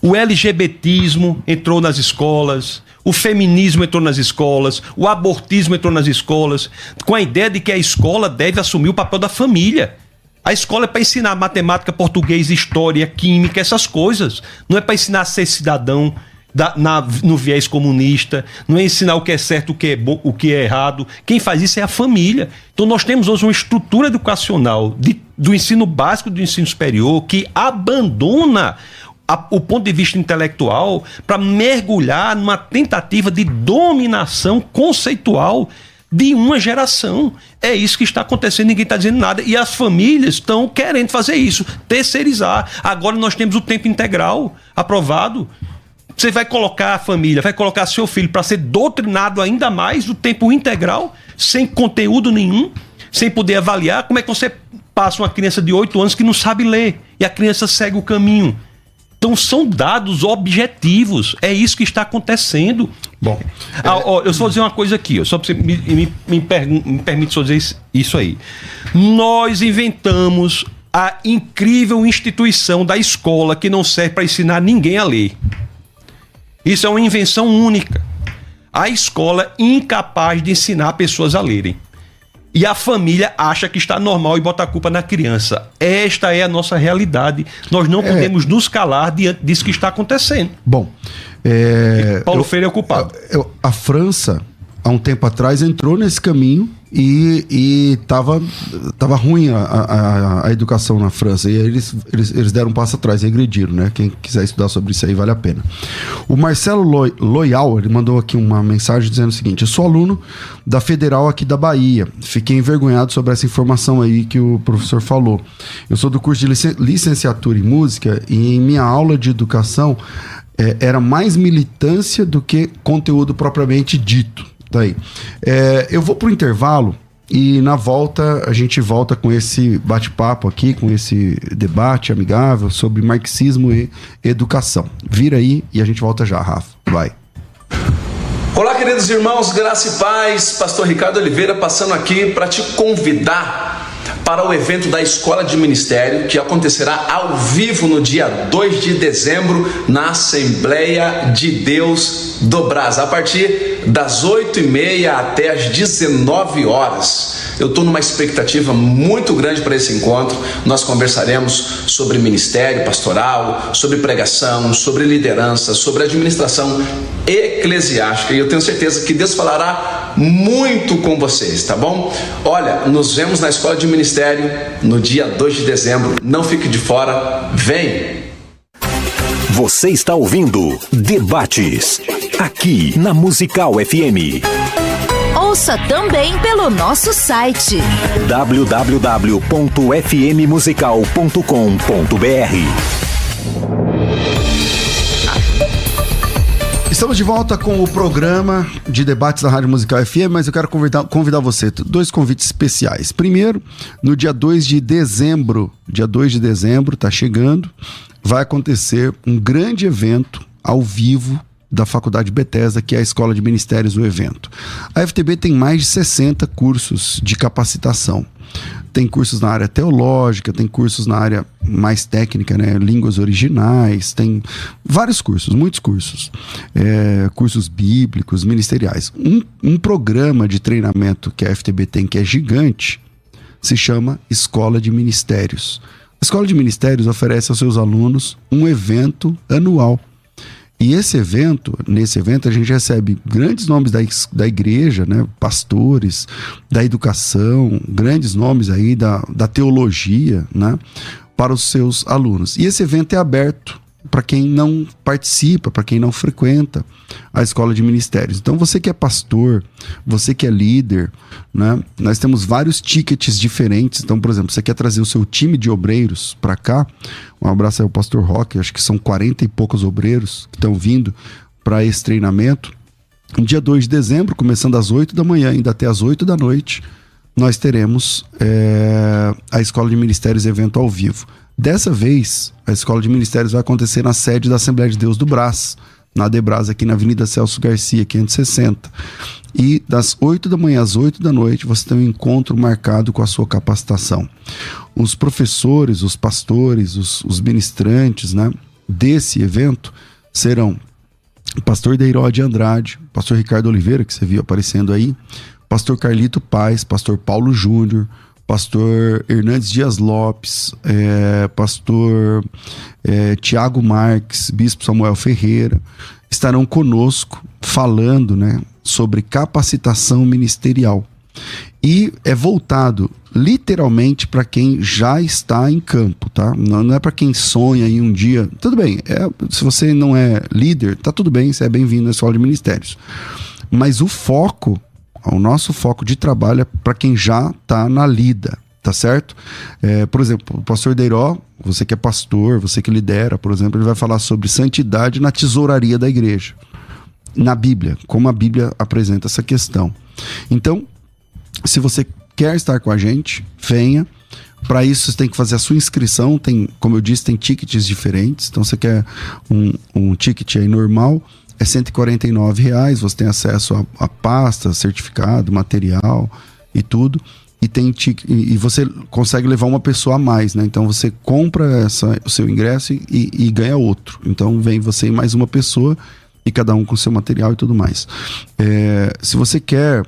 O LGBTismo entrou nas escolas, o feminismo entrou nas escolas, o abortismo entrou nas escolas, com a ideia de que a escola deve assumir o papel da família. A escola é para ensinar matemática, português, história, química, essas coisas. Não é para ensinar a ser cidadão. Da, na, no viés comunista, não é ensinar o que é certo, o que é bom, o que é errado. Quem faz isso é a família. Então nós temos hoje uma estrutura educacional de, do ensino básico do ensino superior que abandona a, o ponto de vista intelectual para mergulhar numa tentativa de dominação conceitual de uma geração. É isso que está acontecendo, ninguém está dizendo nada. E as famílias estão querendo fazer isso, terceirizar. Agora nós temos o tempo integral aprovado. Você vai colocar a família, vai colocar seu filho para ser doutrinado ainda mais o tempo integral, sem conteúdo nenhum, sem poder avaliar. Como é que você passa uma criança de 8 anos que não sabe ler e a criança segue o caminho? Então são dados objetivos. É isso que está acontecendo. Bom, ah, ó, eu só vou dizer uma coisa aqui, ó, só para você me, me, me, me permite só dizer isso aí. Nós inventamos a incrível instituição da escola que não serve para ensinar ninguém a ler. Isso é uma invenção única. A escola incapaz de ensinar pessoas a lerem e a família acha que está normal e bota a culpa na criança. Esta é a nossa realidade. Nós não é. podemos nos calar diante disso que está acontecendo. Bom, é, Paulo eu, Freire é o culpado. Eu, eu, a França, há um tempo atrás, entrou nesse caminho e, e tava, tava ruim a, a, a, educação na França. E aí eles, eles, eles deram um passo atrás, regrediram, né? Quem quiser estudar sobre isso aí vale a pena. O Marcelo Loyal, ele mandou aqui uma mensagem dizendo o seguinte: Eu sou aluno da Federal aqui da Bahia. Fiquei envergonhado sobre essa informação aí que o professor falou. Eu sou do curso de licenciatura em música e em minha aula de educação é, era mais militância do que conteúdo propriamente dito. Tá aí. É, eu vou pro intervalo e na volta a gente volta com esse bate-papo aqui, com esse debate amigável sobre marxismo e educação. Vira aí e a gente volta já, Rafa. Vai. Olá, queridos irmãos, graça e paz. Pastor Ricardo Oliveira passando aqui para te convidar para o evento da Escola de Ministério, que acontecerá ao vivo no dia 2 de dezembro na Assembleia de Deus do Brás, a partir das 8h30 até as 19 horas. Eu estou numa expectativa muito grande para esse encontro. Nós conversaremos sobre ministério pastoral, sobre pregação, sobre liderança, sobre administração eclesiástica. E eu tenho certeza que Deus falará muito com vocês, tá bom? Olha, nos vemos na escola de ministério no dia 2 de dezembro. Não fique de fora. Vem! Você está ouvindo Debates, aqui na Musical FM. Ouça também pelo nosso site www.fmmusical.com.br. Estamos de volta com o programa de debates da Rádio Musical FM, mas eu quero convidar, convidar você, dois convites especiais. Primeiro, no dia 2 de dezembro, dia 2 de dezembro, está chegando, vai acontecer um grande evento ao vivo da Faculdade Bethesda, que é a Escola de Ministérios do evento. A FTB tem mais de 60 cursos de capacitação. Tem cursos na área teológica, tem cursos na área mais técnica, né? Línguas originais, tem vários cursos, muitos cursos. É, cursos bíblicos, ministeriais. Um, um programa de treinamento que a FTB tem, que é gigante, se chama Escola de Ministérios. A Escola de Ministérios oferece aos seus alunos um evento anual e esse evento, nesse evento, a gente recebe grandes nomes da, da igreja, né? pastores, da educação, grandes nomes aí da, da teologia, né? para os seus alunos. E esse evento é aberto para quem não participa, para quem não frequenta a escola de ministérios. Então, você que é pastor, você que é líder, né? Nós temos vários tickets diferentes. Então, por exemplo, você quer trazer o seu time de obreiros para cá? Um abraço ao pastor Roque, acho que são 40 e poucos obreiros que estão vindo para esse treinamento. No dia 2 de dezembro, começando às 8 da manhã, ainda até às 8 da noite, nós teremos é, a Escola de Ministérios evento ao vivo. Dessa vez, a Escola de Ministérios vai acontecer na sede da Assembleia de Deus do Brás, na Debras, aqui na Avenida Celso Garcia, 560. E das 8 da manhã às 8 da noite você tem um encontro marcado com a sua capacitação. Os professores, os pastores, os, os ministrantes né, desse evento serão o pastor Deiró de Andrade, pastor Ricardo Oliveira, que você viu aparecendo aí, pastor Carlito Paz, pastor Paulo Júnior, pastor Hernandes Dias Lopes, é, pastor é, Tiago Marques, bispo Samuel Ferreira, estarão conosco falando né, sobre capacitação ministerial. E é voltado literalmente para quem já está em campo, tá? Não, não é para quem sonha em um dia. Tudo bem, é, se você não é líder, tá tudo bem, você é bem-vindo na escola de ministérios. Mas o foco o nosso foco de trabalho é para quem já está na lida, tá certo? É, por exemplo, o pastor Deiró, você que é pastor, você que lidera, por exemplo, ele vai falar sobre santidade na tesouraria da igreja, na Bíblia, como a Bíblia apresenta essa questão. Então, se você quer estar com a gente, venha. Para isso, você tem que fazer a sua inscrição. Tem, como eu disse, tem tickets diferentes. Então, você quer um, um ticket aí normal é 149 reais, você tem acesso a, a pasta, certificado, material e tudo. E, tem e você consegue levar uma pessoa a mais, né? Então você compra essa, o seu ingresso e, e ganha outro. Então vem você e mais uma pessoa e cada um com seu material e tudo mais. É, se você quer uh,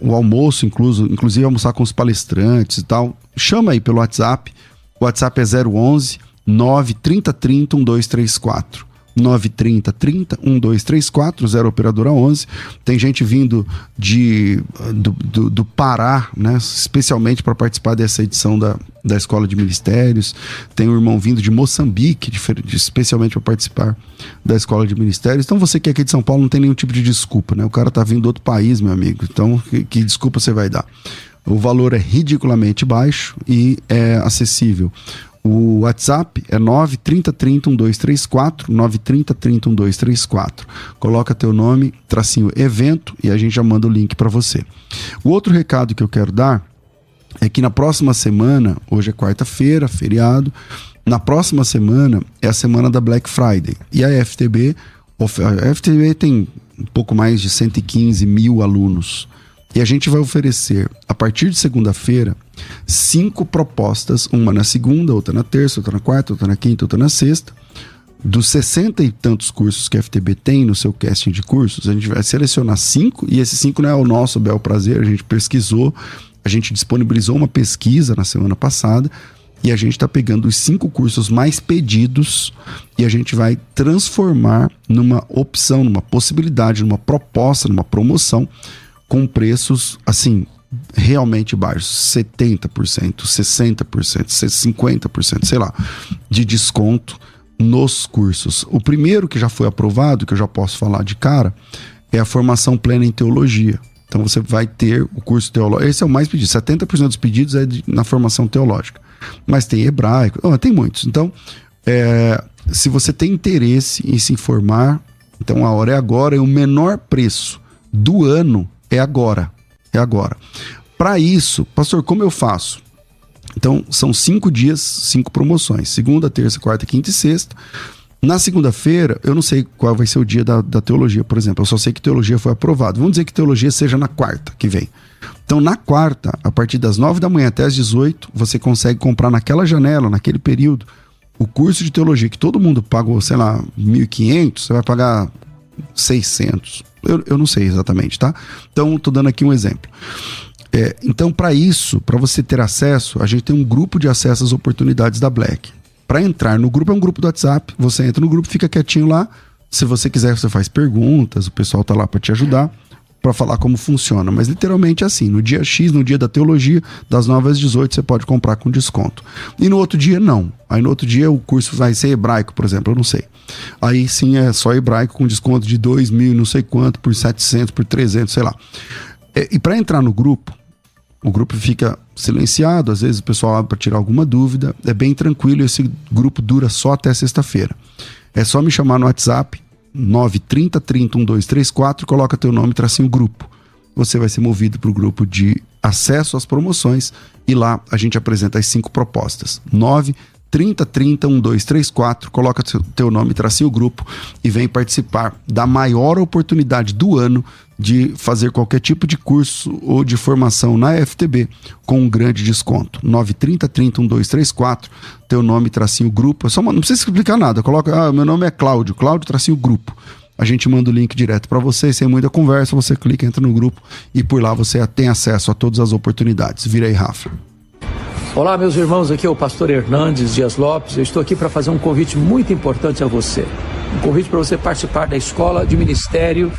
o almoço, incluso, inclusive almoçar com os palestrantes e tal, chama aí pelo WhatsApp. O WhatsApp é 011 93030 1234. 930 30 1234, 0 operadora 11. Tem gente vindo de, do, do, do Pará, né, especialmente para participar dessa edição da, da Escola de Ministérios. Tem um irmão vindo de Moçambique, especialmente para participar da Escola de Ministérios. Então você que é aqui de São Paulo não tem nenhum tipo de desculpa, né? O cara tá vindo do outro país, meu amigo. Então que, que desculpa você vai dar? O valor é ridiculamente baixo e é acessível. O WhatsApp é 930301234, 930301234. Coloca teu nome, tracinho evento e a gente já manda o link para você. O outro recado que eu quero dar é que na próxima semana, hoje é quarta-feira, feriado, na próxima semana é a semana da Black Friday. E a FTB, a FTB tem um pouco mais de 115 mil alunos. E a gente vai oferecer, a partir de segunda-feira, cinco propostas, uma na segunda, outra na terça, outra na quarta, outra na quinta, outra na sexta. Dos 60 e tantos cursos que a FTB tem no seu casting de cursos, a gente vai selecionar cinco, e esses cinco não é o nosso bel prazer, a gente pesquisou, a gente disponibilizou uma pesquisa na semana passada, e a gente está pegando os cinco cursos mais pedidos e a gente vai transformar numa opção, numa possibilidade, numa proposta, numa promoção com preços assim realmente baixos, 70%, 60%, 50%, sei lá, de desconto nos cursos. O primeiro que já foi aprovado, que eu já posso falar de cara, é a formação plena em teologia. Então você vai ter o curso teológico. Esse é o mais pedido. 70% dos pedidos é de, na formação teológica. Mas tem hebraico, oh, tem muitos. Então, é, se você tem interesse em se informar, então a hora é agora, e o menor preço do ano é agora. É agora. Para isso, pastor, como eu faço? Então, são cinco dias, cinco promoções: segunda, terça, quarta, quinta e sexta. Na segunda-feira, eu não sei qual vai ser o dia da, da teologia, por exemplo. Eu só sei que teologia foi aprovado. Vamos dizer que teologia seja na quarta que vem. Então, na quarta, a partir das nove da manhã até as 18, você consegue comprar naquela janela, naquele período, o curso de teologia que todo mundo pagou, sei lá, 1.500, você vai pagar 600. Eu, eu não sei exatamente, tá? Então, estou dando aqui um exemplo. É, então, para isso, para você ter acesso, a gente tem um grupo de acesso às oportunidades da Black. Para entrar no grupo, é um grupo do WhatsApp. Você entra no grupo, fica quietinho lá. Se você quiser, você faz perguntas, o pessoal tá lá para te ajudar para falar como funciona, mas literalmente é assim, no dia X, no dia da teologia, das 9 às 18 você pode comprar com desconto. E no outro dia não. Aí no outro dia o curso vai ser hebraico, por exemplo, eu não sei. Aí sim é só hebraico com desconto de 2 mil, não sei quanto, por 700, por 300, sei lá. É, e para entrar no grupo, o grupo fica silenciado, às vezes o pessoal abre para tirar alguma dúvida, é bem tranquilo, esse grupo dura só até sexta-feira. É só me chamar no WhatsApp, 930 30 1234, coloca teu nome, tracinho grupo. Você vai ser movido para o grupo de acesso às promoções e lá a gente apresenta as cinco propostas. 9 30 30 1234, coloca teu nome, tracinho grupo e vem participar da maior oportunidade do ano de fazer qualquer tipo de curso ou de formação na FTB com um grande desconto. 930 30 1234, teu nome, tracinho grupo. Só uma, não precisa explicar nada. Coloca, ah, meu nome é Cláudio, Cláudio tracinho grupo. a gente manda o link direto para você, sem muita conversa, você clica, entra no grupo e por lá você tem acesso a todas as oportunidades. Vira aí, Rafa. Olá, meus irmãos, aqui é o pastor Hernandes Dias Lopes. Eu estou aqui para fazer um convite muito importante a você. Um convite para você participar da Escola de Ministério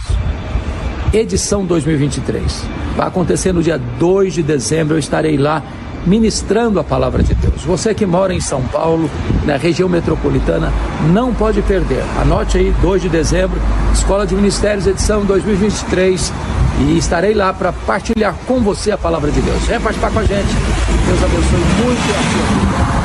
edição 2023. Vai acontecer no dia 2 de dezembro, eu estarei lá ministrando a palavra de Deus. Você que mora em São Paulo, na região metropolitana, não pode perder. Anote aí, 2 de dezembro, Escola de Ministérios, edição 2023. E estarei lá para partilhar com você a palavra de Deus. Venha participar com a gente. Deus abençoe muito a sua vida.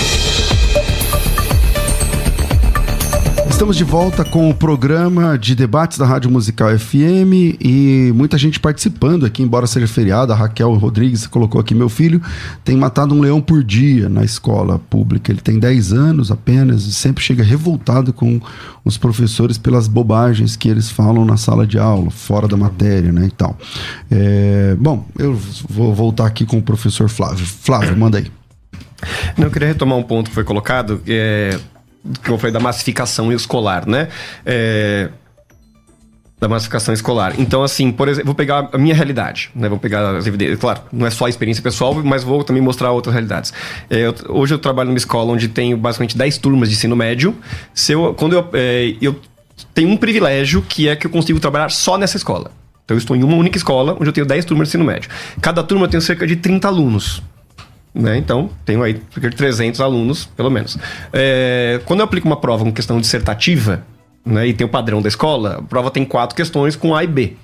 Estamos de volta com o programa de debates da Rádio Musical FM e muita gente participando aqui, embora seja feriado. A Raquel Rodrigues colocou aqui: meu filho tem matado um leão por dia na escola pública. Ele tem 10 anos apenas e sempre chega revoltado com os professores pelas bobagens que eles falam na sala de aula, fora da matéria, né? E tal. É, bom, eu vou voltar aqui com o professor Flávio. Flávio, manda aí. Não, eu queria retomar um ponto que foi colocado. É, que eu falei da massificação escolar, né? É, da massificação escolar. Então, assim, por exemplo, vou pegar a minha realidade, né? Vou pegar as evidências. Claro, não é só a experiência pessoal, mas vou também mostrar outras realidades. É, eu, hoje eu trabalho numa escola onde tenho basicamente 10 turmas de ensino médio. Se eu, quando eu, é, eu tenho um privilégio que é que eu consigo trabalhar só nessa escola. Então, eu estou em uma única escola onde eu tenho 10 turmas de ensino médio. Cada turma tem cerca de 30 alunos. Né? Então, tenho aí cerca de 300 alunos, pelo menos. É, quando eu aplico uma prova com questão dissertativa, né, e tem o padrão da escola, a prova tem quatro questões com A e B.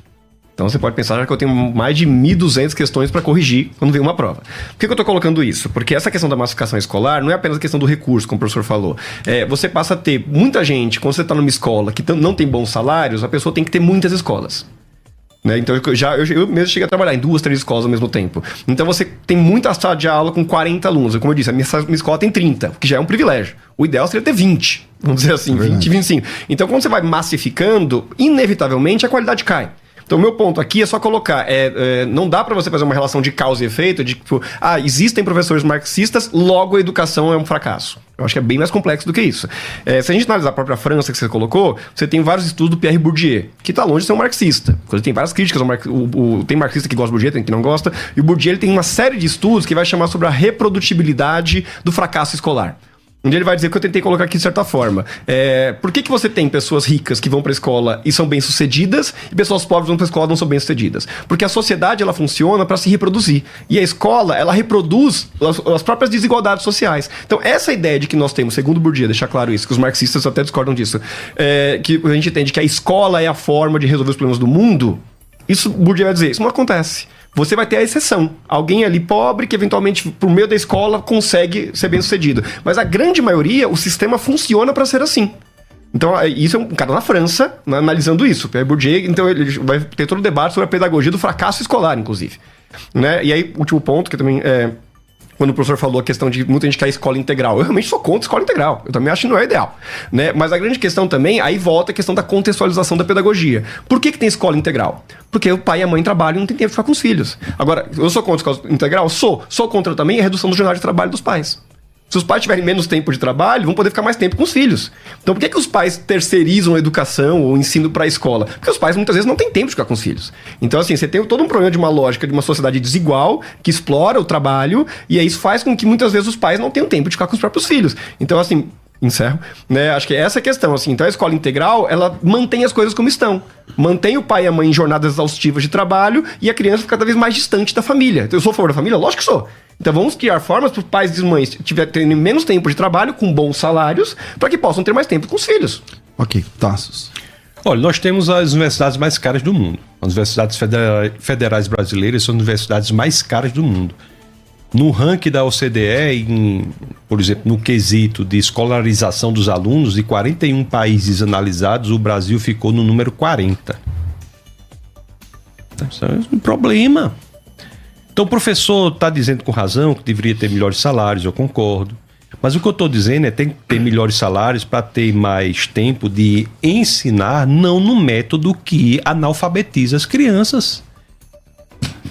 Então você pode pensar que eu tenho mais de 1.200 questões para corrigir quando vem uma prova. Por que, que eu estou colocando isso? Porque essa questão da massificação escolar não é apenas questão do recurso, como o professor falou. É, você passa a ter muita gente, quando você está numa escola que não tem bons salários, a pessoa tem que ter muitas escolas. Né? Então eu, já, eu, eu, mesmo cheguei a trabalhar em duas, três escolas ao mesmo tempo. Então você tem muita sala de aula com 40 alunos. Como eu disse, a minha, minha escola tem 30, que já é um privilégio. O ideal seria ter 20, vamos dizer assim, é 20, 25. Então quando você vai massificando, inevitavelmente a qualidade cai. Então, meu ponto aqui é só colocar: é, é não dá para você fazer uma relação de causa e efeito, de tipo, ah, existem professores marxistas, logo a educação é um fracasso. Eu acho que é bem mais complexo do que isso. É, se a gente analisar a própria França que você colocou, você tem vários estudos do Pierre Bourdieu, que está longe de ser um marxista. Ele tem várias críticas. Ao mar... o, o, tem marxista que gosta do Bourdieu, tem que não gosta. E o Bourdieu ele tem uma série de estudos que vai chamar sobre a reprodutibilidade do fracasso escolar. Dia ele vai dizer que eu tentei colocar aqui de certa forma. É, por que, que você tem pessoas ricas que vão para a escola e são bem-sucedidas e pessoas pobres vão para a escola e não são bem-sucedidas? Porque a sociedade ela funciona para se reproduzir. E a escola, ela reproduz as, as, próprias desigualdades sociais. Então, essa ideia de que nós temos, segundo Bourdieu, deixar claro isso, que os marxistas até discordam disso, é, que a gente entende que a escola é a forma de resolver os problemas do mundo, isso Bourdieu vai dizer, isso não acontece você vai ter a exceção. Alguém ali pobre que eventualmente, por meio da escola, consegue ser bem sucedido. Mas a grande maioria, o sistema funciona para ser assim. Então, é, isso é um cara na França, né, analisando isso. Pierre Bourdieu, então ele vai ter todo o debate sobre a pedagogia do fracasso escolar, inclusive. Né? E aí, último ponto, que também é, quando o professor falou a questão de muita gente quer escola integral. Eu realmente sou contra escola integral. Eu também acho que não é ideal. Né? Mas a grande questão também, aí volta a questão da contextualização da pedagogia. Por que, que tem escola integral? Porque o pai e a mãe trabalham e não tem tempo de ficar com os filhos. Agora, eu sou contra escola integral? Sou. Sou contra também a redução do jornal de trabalho dos pais. Se os pais tiverem menos tempo de trabalho, vão poder ficar mais tempo com os filhos. Então, por que, que os pais terceirizam a educação ou o ensino para a escola? Porque os pais muitas vezes não têm tempo de ficar com os filhos. Então, assim, você tem todo um problema de uma lógica de uma sociedade desigual que explora o trabalho e aí isso faz com que muitas vezes os pais não tenham tempo de ficar com os próprios filhos. Então, assim, encerro, né? Acho que é essa a questão, assim. Então a escola integral, ela mantém as coisas como estão. Mantém o pai e a mãe em jornadas exaustivas de trabalho e a criança fica cada vez mais distante da família. Eu sou a favor da família? Lógico que sou. Então vamos criar formas para os pais e mães tiver, terem menos tempo de trabalho, com bons salários, para que possam ter mais tempo com os filhos. Ok, Tassos. Olha, nós temos as universidades mais caras do mundo. As universidades federa- federais brasileiras são as universidades mais caras do mundo. No ranking da OCDE, em, por exemplo, no quesito de escolarização dos alunos, de 41 países analisados, o Brasil ficou no número 40. Isso é um problema. Então o professor está dizendo com razão que deveria ter melhores salários, eu concordo. Mas o que eu estou dizendo é tem que ter melhores salários para ter mais tempo de ensinar, não no método que analfabetiza as crianças.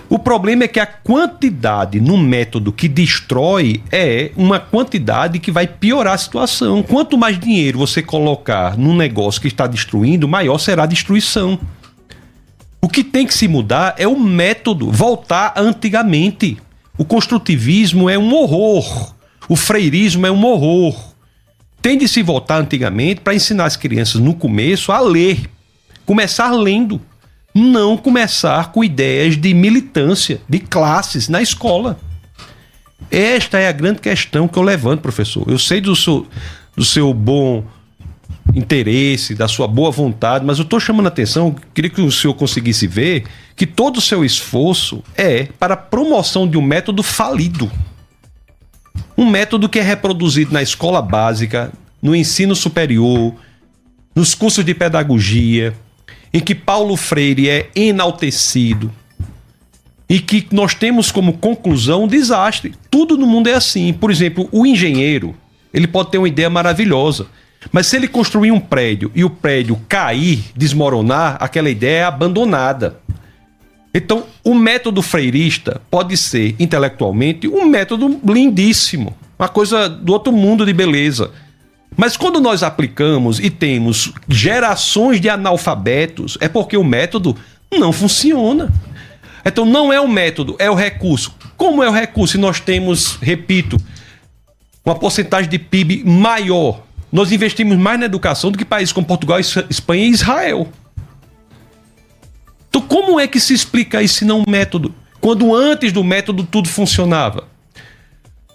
O problema é que a quantidade no método que destrói é uma quantidade que vai piorar a situação. Quanto mais dinheiro você colocar num negócio que está destruindo, maior será a destruição. O que tem que se mudar é o método, voltar antigamente. O construtivismo é um horror. O freirismo é um horror. Tem de se voltar antigamente para ensinar as crianças no começo a ler. Começar lendo. Não começar com ideias de militância, de classes na escola. Esta é a grande questão que eu levanto, professor. Eu sei do seu, do seu bom interesse, da sua boa vontade, mas eu estou chamando a atenção, queria que o senhor conseguisse ver que todo o seu esforço é para a promoção de um método falido. Um método que é reproduzido na escola básica, no ensino superior, nos cursos de pedagogia, em que Paulo Freire é enaltecido e que nós temos como conclusão um desastre. Tudo no mundo é assim. Por exemplo, o engenheiro, ele pode ter uma ideia maravilhosa, mas se ele construir um prédio e o prédio cair, desmoronar, aquela ideia é abandonada. Então, o método freirista pode ser, intelectualmente, um método lindíssimo, uma coisa do outro mundo de beleza. Mas quando nós aplicamos e temos gerações de analfabetos, é porque o método não funciona. Então, não é o método, é o recurso. Como é o recurso? Se nós temos, repito, uma porcentagem de PIB maior nós investimos mais na educação do que países como Portugal, Espanha e Israel. Então, como é que se explica isso se não um método? Quando antes do método tudo funcionava.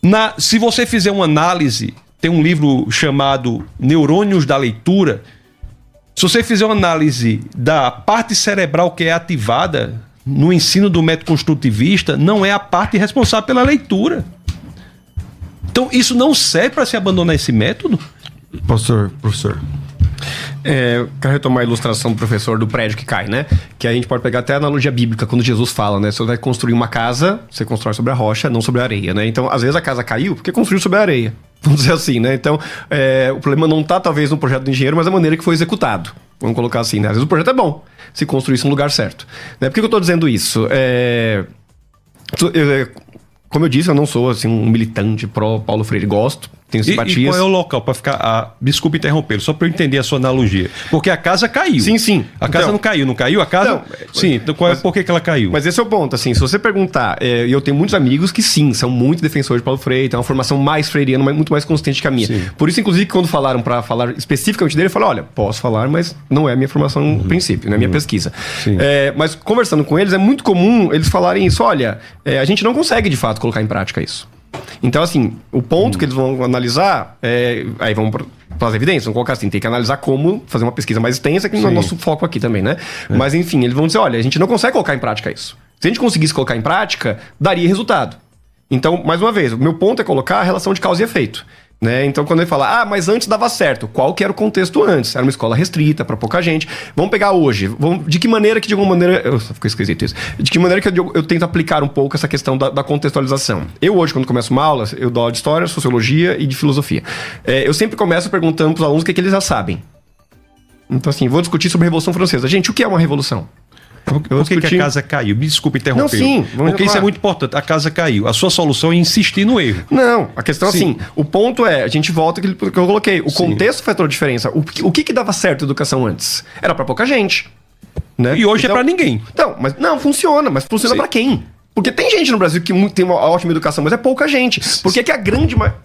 Na, se você fizer uma análise, tem um livro chamado Neurônios da Leitura. Se você fizer uma análise da parte cerebral que é ativada no ensino do método construtivista, não é a parte responsável pela leitura. Então, isso não serve para se abandonar esse método? Pastor, professor. É, quero retomar a ilustração do professor do prédio que cai, né? Que a gente pode pegar até a analogia bíblica, quando Jesus fala, né? Você vai construir uma casa, você constrói sobre a rocha, não sobre a areia, né? Então, às vezes a casa caiu porque construiu sobre a areia. Vamos dizer assim, né? Então, é, o problema não está talvez no projeto do engenheiro, mas a maneira que foi executado. Vamos colocar assim, né? Às vezes o projeto é bom, se construísse no lugar certo. Né? Por que eu estou dizendo isso? É... Como eu disse, eu não sou assim, um militante pró Paulo Freire. Gosto, tenho simpatias. E, e qual é o local para ficar. Ah, desculpa interromper, só para eu entender a sua analogia. Porque a casa caiu. Sim, sim. A casa então, não caiu, não caiu? A casa. Não, sim, então qual é, por que, que ela caiu? Mas esse é o ponto, assim, se você perguntar, é, e eu tenho muitos amigos que sim, são muito defensores de Paulo Freire, tem uma formação mais freiriana, mas muito mais consistente que a minha. Sim. Por isso, inclusive, quando falaram para falar especificamente dele, eu falei: olha, posso falar, mas não é a minha formação uhum. princípio, não é a minha uhum. pesquisa. É, mas conversando com eles, é muito comum eles falarem isso: olha, é, a gente não consegue de fato colocar em prática isso. Então, assim, o ponto hum. que eles vão analisar, é, aí vão para as evidências, vão colocar assim, tem que analisar como fazer uma pesquisa mais extensa, que não é o nosso foco aqui também, né? É. Mas, enfim, eles vão dizer, olha, a gente não consegue colocar em prática isso. Se a gente conseguisse colocar em prática, daria resultado. Então, mais uma vez, o meu ponto é colocar a relação de causa e efeito. Né? Então, quando ele fala, ah, mas antes dava certo, qual que era o contexto antes? Era uma escola restrita para pouca gente. Vamos pegar hoje. Vamos, de que maneira que, de alguma maneira. Eu, ficou esquisito isso. De que maneira que eu, eu tento aplicar um pouco essa questão da, da, contextualização? Eu, hoje, quando começo uma aula, eu dou aula de história, sociologia e de filosofia. É, eu sempre começo perguntando para os alunos o que, que eles já sabem. Então, assim, vou discutir sobre a Revolução Francesa. Gente, o que é uma revolução? Por, por que, que, a casa caiu? Me desculpe interromper. Não, sim. Porque isso é muito importante. A casa caiu. A sua solução é insistir no erro. Não, a questão é assim. O ponto é, a gente volta que eu coloquei. O sim. contexto faz toda a diferença. O, o que, que dava certo a educação antes? Era para pouca gente. Né? E hoje é então, é para ninguém. Então, mas não, funciona, mas funciona para quem? Porque tem gente no Brasil que tem uma ótima educação, mas é pouca gente. Por que, que a grande maioria.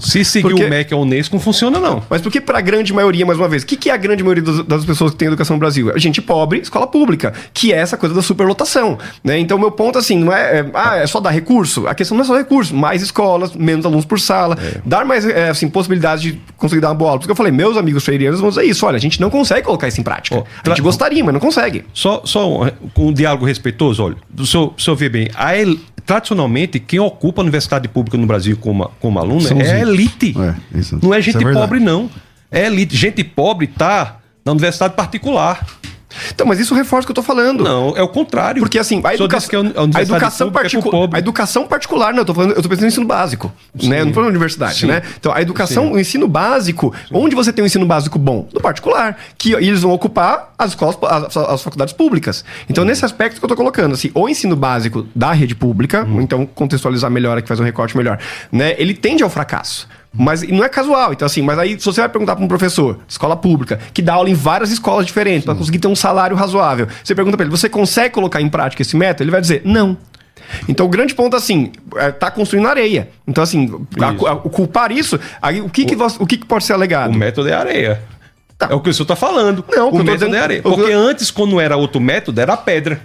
Se seguir Porque- o MEC ou o Unesco, não funciona, não. Mas por que para a grande maioria, mais uma vez, o que, que é a grande maioria das, das pessoas que têm educação no Brasil? É gente pobre, escola pública, que é essa coisa da superlotação. Né? Então, meu ponto, assim, não é, é, ah, é só dar recurso. A questão não é só recurso, mais escolas, menos alunos por sala, dar mais é, assim, possibilidades de conseguir dar uma boa aula. Porque eu falei, meus amigos freirianos vão dizer isso: olha, a gente não consegue colocar isso em prática. Ó, a gente gostaria, mas não consegue. Só, só um, um diálogo respeitoso, olha. O senhor, o senhor vê bem, a el- tradicionalmente, quem ocupa a universidade pública no Brasil como, como aluno São é elite. É, isso- não é é gente verdade. pobre, não. É elite. Gente pobre tá na universidade particular. Então, mas isso reforça o que eu tô falando. Não, é o contrário. Porque assim, a senhor disse educação, que a educação pública é particular, pobre. a educação particular, não, eu tô falando, eu tô pensando no ensino básico, né? Eu não tô falando universidade, Sim. né? Então, a educação, Sim. o ensino básico, onde você tem um ensino básico bom? No particular, que eles vão ocupar as escolas, as, as faculdades públicas. Então, nesse aspecto que eu tô colocando, assim, o ensino básico da rede pública, Uhum. então contextualizar melhor aqui, fazer um recorte melhor, né? Ele tende ao fracasso. Mas não é casual, então assim, mas aí se você vai perguntar para um professor de escola pública, que dá aula em várias escolas diferentes, para conseguir ter um salário razoável, você pergunta para ele, você consegue colocar em prática esse método? Ele vai dizer, não. Então o grande ponto assim, é, tá construindo areia. Então assim, a- a- o culpar isso, aí o que que, você- o que que pode ser alegado? O método é areia. Tá. É o que o senhor está falando. Não, o o método dizendo- é areia. o que Porque eu- antes, quando era outro método, era pedra.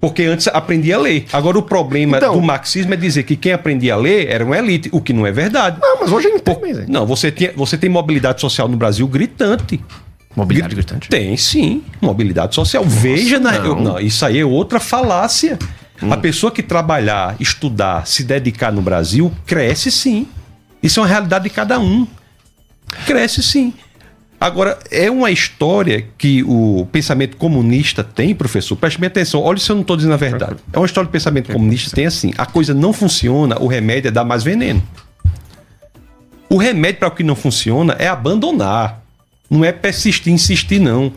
Porque antes aprendia a ler. Agora o problema Então- do marxismo é dizer que quem aprendia a ler era uma elite, o que não é verdade. Não, mas hoje não tem mais. é. Não, você, tinha, você tem mobilidade social no Brasil gritante. Mobilidade gritante. Tem sim, mobilidade social. Veja, na, não. eu- não, isso aí é outra falácia. A Hum. pessoa que trabalhar, estudar, se dedicar no Brasil, cresce sim. Isso é uma realidade de cada um. Cresce sim. Agora, é uma história que o pensamento comunista tem, professor. Preste bem atenção. Olha se eu não estou dizendo a verdade. É uma história do pensamento comunista tem assim: a coisa não funciona, o remédio é dar mais veneno. O remédio para o que não funciona é abandonar. Não é persistir, insistir, não.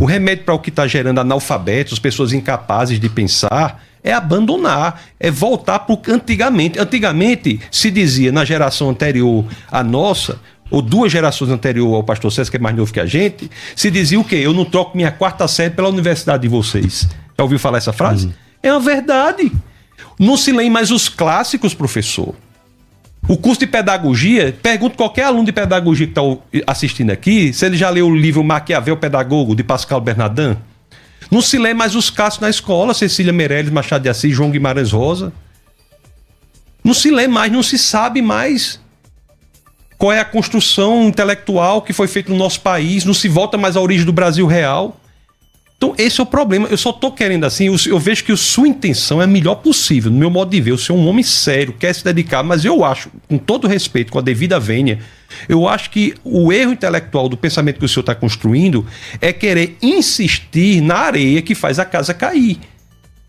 O remédio para o que está gerando analfabetos, pessoas incapazes de pensar, é abandonar, é voltar para antigamente. Antigamente se dizia na geração anterior à nossa, ou duas gerações anterior ao pastor César, que é mais novo que a gente, se dizia o quê? Eu não troco minha quarta série pela universidade de vocês. Já ouviu falar essa frase? É uma verdade. Não se leem mais os clássicos, professor. O curso de pedagogia, pergunto qualquer aluno de pedagogia que está assistindo aqui, se ele já leu o livro Maquiavel Pedagogo, de Pascal Bernardin. Não se lê mais os clássicos na escola, Cecília Meirelles, Machado de Assis, João Guimarães Rosa. Não se lê mais, não se sabe mais qual é a construção intelectual que foi feita no nosso país, não se volta mais à origem do Brasil real. Então, esse é o problema. Eu só tô querendo assim, eu, eu vejo que a sua intenção é a melhor possível, no meu modo de ver. O senhor é um homem sério, quer se dedicar, mas eu acho, com todo respeito, com a devida vênia, eu acho que o erro intelectual do pensamento que o senhor está construindo é querer insistir na areia que faz a casa cair.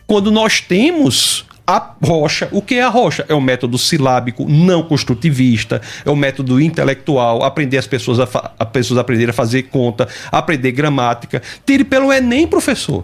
Quando nós temos a rocha, o que é a rocha? É o método silábico não construtivista, é o método intelectual, aprender as pessoas a, a pessoas aprenderem a fazer conta, aprender gramática. Tire pelo Enem, professor.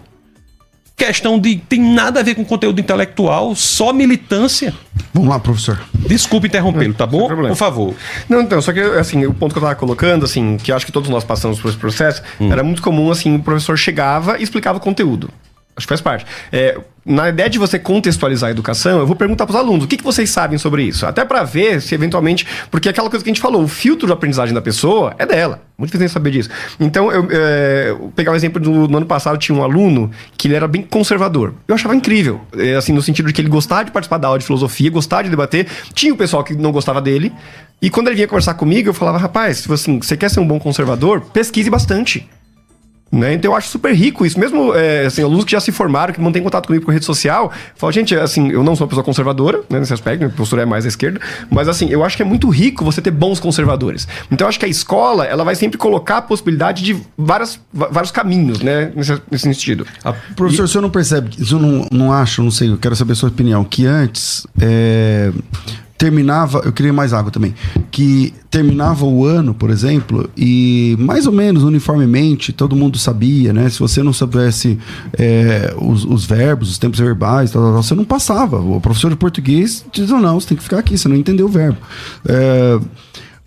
Questão de. tem nada a ver com conteúdo intelectual, só militância. Vamos lá, professor. Desculpe interrompê-lo, tá bom? problema. Por favor. Não, então, só que, assim, o ponto que eu tava colocando, assim, que eu acho que todos nós passamos por esse processo, Hum. era muito comum, assim, o professor chegava e explicava o conteúdo. Acho que faz parte. É, na ideia de você contextualizar a educação, eu vou perguntar para os alunos o que, que vocês sabem sobre isso. Até para ver se eventualmente. Porque é aquela coisa que a gente falou, o filtro de aprendizagem da pessoa é dela. Muito difícil saber disso. Então, eu, é, pegar um exemplo do no ano passado, tinha um aluno que ele era bem conservador. Eu achava incrível. é, assim, no sentido de que ele gostava de participar da aula de filosofia, gostava de debater. Tinha o pessoal que não gostava dele. E quando ele vinha conversar comigo, eu falava, rapaz, se você, você quer ser um bom conservador, pesquise bastante. Né? Então eu acho super rico isso. Mesmo é, assim, alunos que já se formaram, que mantêm contato comigo por rede social, falam, gente, assim, eu não sou uma pessoa conservadora, né, nesse aspecto, minha postura é mais à esquerda, mas assim, eu acho que é muito rico você ter bons conservadores. Então eu acho que a escola, ela vai sempre colocar a possibilidade de várias, vários caminhos, né, nesse, nesse sentido. Professor, o senhor não percebe, o senhor não, não acha, não sei, eu quero saber a sua opinião, que antes é, terminava, eu queria mais água também, que terminava o ano, por exemplo, e mais ou menos uniformemente todo mundo sabia, né? Se você não soubesse é, os, os verbos, os tempos verbais, tal, tal, tal, você não passava. O professor de português diz, não, você tem que ficar aqui, você não entendeu o verbo. É,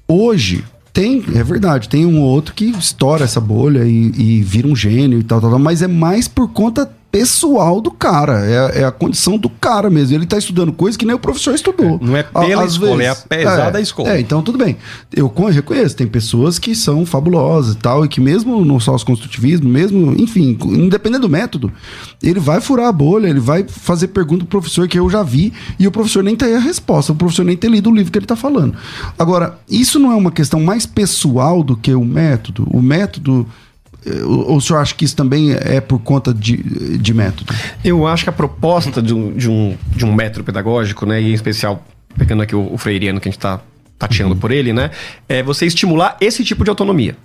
hoje, tem, é verdade, tem um ou outro que estoura essa bolha e, e vira um gênio e tal, tal, tal, mas é mais por conta pessoal do cara, é, é a condição do cara mesmo. Ele tá estudando coisa que nem o professor estudou. Não é pela às escola, vezes. é apesar da escola. É, então tudo bem. Eu con- reconheço, tem pessoas que são fabulosas e tal, e que mesmo no sócio-construtivismo, mesmo, enfim, independente do método, ele vai furar a bolha, ele vai fazer pergunta pro professor que eu já vi, e o professor nem tem a resposta, o professor nem tem lido o livro que ele tá falando. Agora, isso não é uma questão mais pessoal do que o método? O método. Ou o senhor acha que isso também é por conta de, de método? Eu acho que a proposta de um, de um, de um método pedagógico, né, e em especial, pegando aqui o, o freiriano que a gente está tateando por ele, né, é você estimular esse tipo de autonomia.